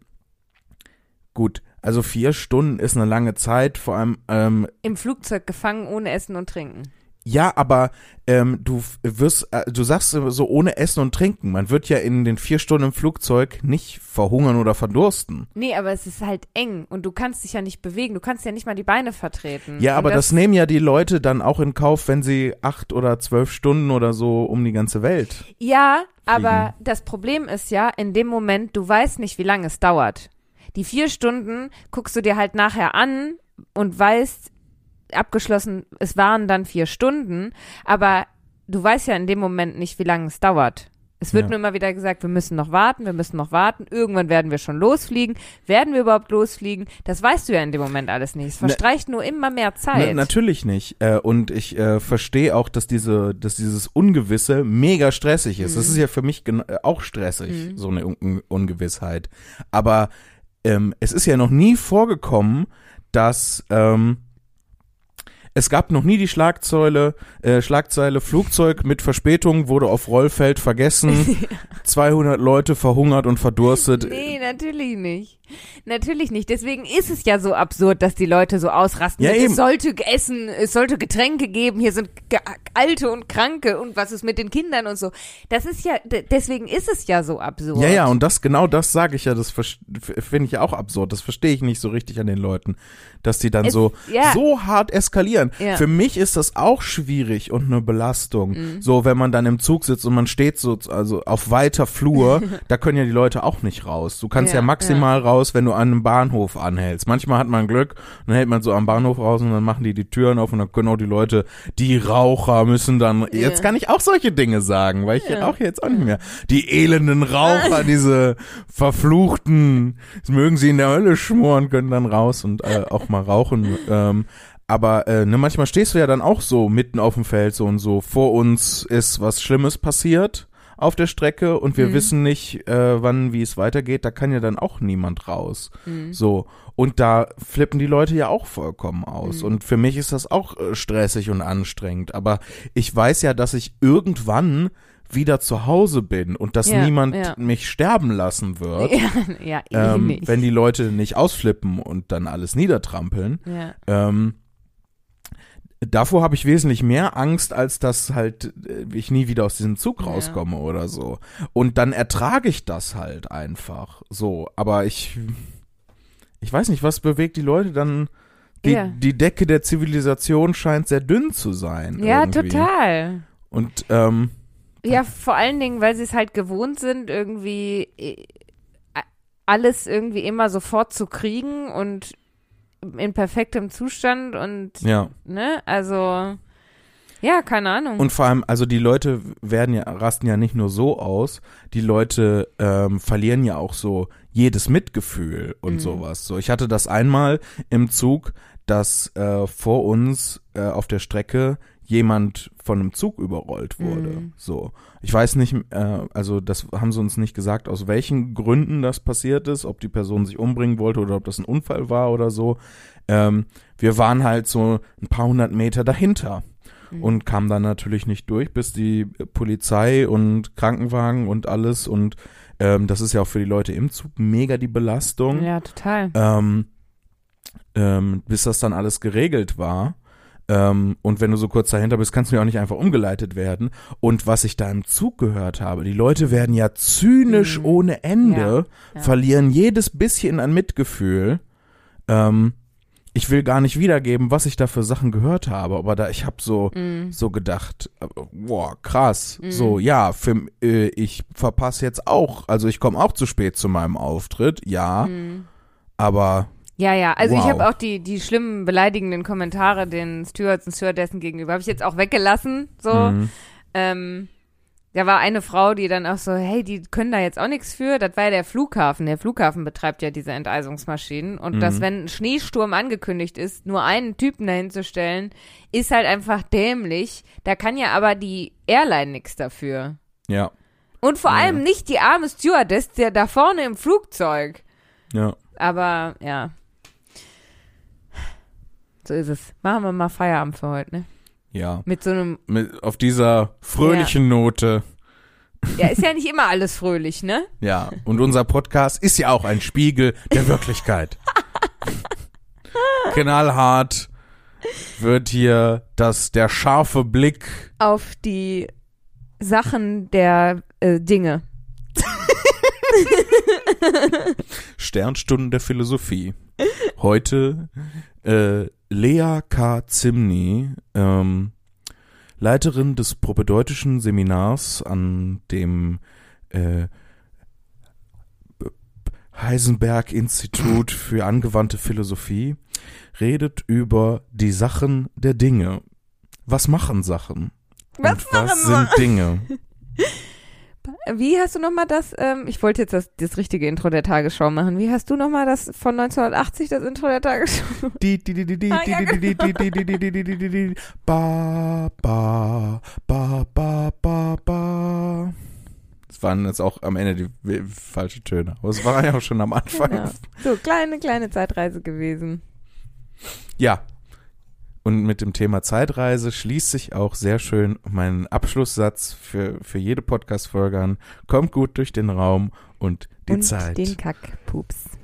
gut, also vier Stunden ist eine lange Zeit, vor allem, ähm, Im Flugzeug gefangen, ohne Essen und Trinken. Ja, aber ähm, du wirst, äh, du sagst so ohne Essen und Trinken, man wird ja in den vier Stunden im Flugzeug nicht verhungern oder verdursten. Nee, aber es ist halt eng und du kannst dich ja nicht bewegen. Du kannst ja nicht mal die Beine vertreten. Ja, und aber das, nehmen ja die Leute dann auch in Kauf, wenn sie acht oder zwölf Stunden oder so um die ganze Welt. Ja, aber das Problem ist ja, in dem Moment, du weißt nicht, wie lange es dauert. Die vier Stunden guckst du dir halt nachher an und weißt, abgeschlossen, es waren dann vier Stunden, aber du weißt ja in dem Moment nicht, wie lange es dauert. Es wird Ja. nur immer wieder gesagt, wir müssen noch warten, wir müssen noch warten. Irgendwann werden wir schon losfliegen. Werden wir überhaupt losfliegen? Das weißt du ja in dem Moment alles nicht. Es Ne- verstreicht nur immer mehr Zeit. Na, natürlich nicht. Äh, und ich äh, verstehe auch, dass diese, dass dieses Ungewisse mega stressig ist. Das Mhm. ist ja für mich äh, auch stressig, Mhm. so eine Un Ungewissheit. Aber ähm, es ist ja noch nie vorgekommen, dass ähm, es gab noch nie die Schlagzeile, äh, Schlagzeile Flugzeug mit Verspätung wurde auf Rollfeld vergessen, 200 Leute verhungert und verdurstet. Nee, natürlich nicht. Natürlich nicht. Deswegen ist es ja so absurd, dass die Leute so ausrasten. Ja, es sollte Essen, es sollte Getränke geben, hier sind Alte und Kranke und was ist mit den Kindern und so. Das ist ja, deswegen ist es ja so absurd. Ja, ja, und das genau das sage ich ja, das finde ich ja auch absurd. Das verstehe ich nicht so richtig an den Leuten, dass die dann Es- so ja. so hart eskalieren. Ja. Für mich ist das auch schwierig und eine Belastung. Mhm. So, wenn man dann im Zug sitzt und man steht so also auf weiter Flur, da können ja die Leute auch nicht raus. Du kannst ja, Ja, maximal raus, wenn du an einem Bahnhof anhältst. Manchmal hat man Glück, dann hält man so am Bahnhof raus und dann machen die die Türen auf und dann können auch die Leute, die Raucher müssen dann jetzt kann ich auch solche Dinge sagen, weil ich Ja. rauche jetzt auch nicht mehr. Die elenden Raucher, diese verfluchten, mögen sie in der Hölle schmoren, können dann raus und äh, auch mal rauchen. Ähm, aber äh, ne, manchmal stehst du ja dann auch so mitten auf dem Feld so und so. Vor uns ist was Schlimmes passiert auf der Strecke und wir Mhm. wissen nicht, äh, wann, wie es weitergeht. Da kann ja dann auch niemand raus. Mhm. So. Und da flippen die Leute ja auch vollkommen aus. Mhm. Und für mich ist das auch äh, stressig und anstrengend. Aber ich weiß ja, dass ich irgendwann wieder zu Hause bin und dass Ja, niemand ja. mich sterben lassen wird, Ja, eh ähm, nicht. wenn die Leute nicht ausflippen und dann alles niedertrampeln. ja. Ähm, davor habe ich wesentlich mehr Angst, als dass halt äh, ich nie wieder aus diesem Zug Ja. rauskomme oder so. Und dann ertrage ich das halt einfach so. Aber ich, ich weiß nicht, was bewegt die Leute dann. Die, Ja. die Decke der Zivilisation scheint sehr dünn zu sein. ja, irgendwie. total. Und ähm, Ja, vor allen Dingen, weil sie es halt gewohnt sind, irgendwie äh, alles irgendwie immer sofort zu kriegen und in perfektem Zustand und, ja. ne, also, ja, keine Ahnung. Und vor allem, also die Leute werden ja, rasten ja nicht nur so aus, die Leute ähm, verlieren ja auch so jedes Mitgefühl und Mhm. sowas. So, ich hatte das einmal im Zug, dass äh, vor uns äh, auf der Strecke jemand von einem Zug überrollt wurde. Mhm. So, ich weiß nicht, äh, also das haben sie uns nicht gesagt, aus welchen Gründen das passiert ist, ob die Person sich umbringen wollte oder ob das ein Unfall war oder so. Ähm, wir waren halt so ein paar hundert Meter dahinter Mhm. und kam dann natürlich nicht durch, bis die Polizei und Krankenwagen und alles und ähm, das ist ja auch für die Leute im Zug mega die Belastung. ja, total. Ähm, ähm, bis das dann alles geregelt war. Ähm, und wenn du so kurz dahinter bist, kannst du ja auch nicht einfach umgeleitet werden. Und was ich da im Zug gehört habe, die Leute werden ja zynisch Mhm. ohne Ende, Ja, ja. verlieren jedes bisschen an Mitgefühl. Ähm, ich will gar nicht wiedergeben, was ich da für Sachen gehört habe, aber da ich habe so Mhm. so gedacht, äh, boah, krass. Mhm. So, ja, für, äh, ich verpasse jetzt auch, also ich komme auch zu spät zu meinem Auftritt, ja, Mhm. aber Ja, ja, also ich Wow. habe auch die, die schlimmen, beleidigenden Kommentare den Stewards und Stewardessen gegenüber, habe ich jetzt auch weggelassen, so. mhm. Ähm, da war eine Frau, die dann auch so, hey, die können da jetzt auch nichts für. Das war ja der Flughafen. Der Flughafen betreibt ja diese Enteisungsmaschinen. Und Mhm. dass, wenn ein Schneesturm angekündigt ist, nur einen Typen dahin zu stellen, ist halt einfach dämlich. Da kann ja aber die Airline nichts dafür. ja, Und vor Ja. allem nicht die arme Stewardess, der da vorne im Flugzeug. ja. Aber ja. So ist es. Machen wir mal Feierabend für heute, ne? Ja, Mit so einem, mit, auf dieser fröhlichen Note. ja, ist ja nicht immer alles fröhlich, ne? Ja, und unser Podcast ist ja auch ein Spiegel der Wirklichkeit. Knallhart wird hier das, der scharfe Blick, Auf die Sachen der äh, Dinge. Sternstunden der Philosophie. Heute äh, Lea K. Zimny, ähm, Leiterin des propedeutischen Seminars an dem äh, Heisenberg-Institut für angewandte Philosophie, redet über die Sachen der Dinge. Was machen Sachen? Was was machen sind Dinge? wie hast du nochmal das, ähm, ich wollte jetzt das, das richtige Intro der Tagesschau machen. Wie hast du nochmal das von 1980, das Intro der Tagesschau? Die, die, die, die, die, Ah, ja, die, die, die, die, die, die, die, die, die, die, die, ba, ba, ba, ba, ba, ba. Das waren jetzt auch am Ende die falschen Töne. Aber es war ja auch schon am Anfang. Genau. So, kleine, kleine Zeitreise gewesen. Ja. Und mit dem Thema Zeitreise schließt sich auch sehr schön mein Abschlusssatz für, für jede Podcast-Folge an. Kommt gut durch den Raum und die Und Zeit. den Kackpups.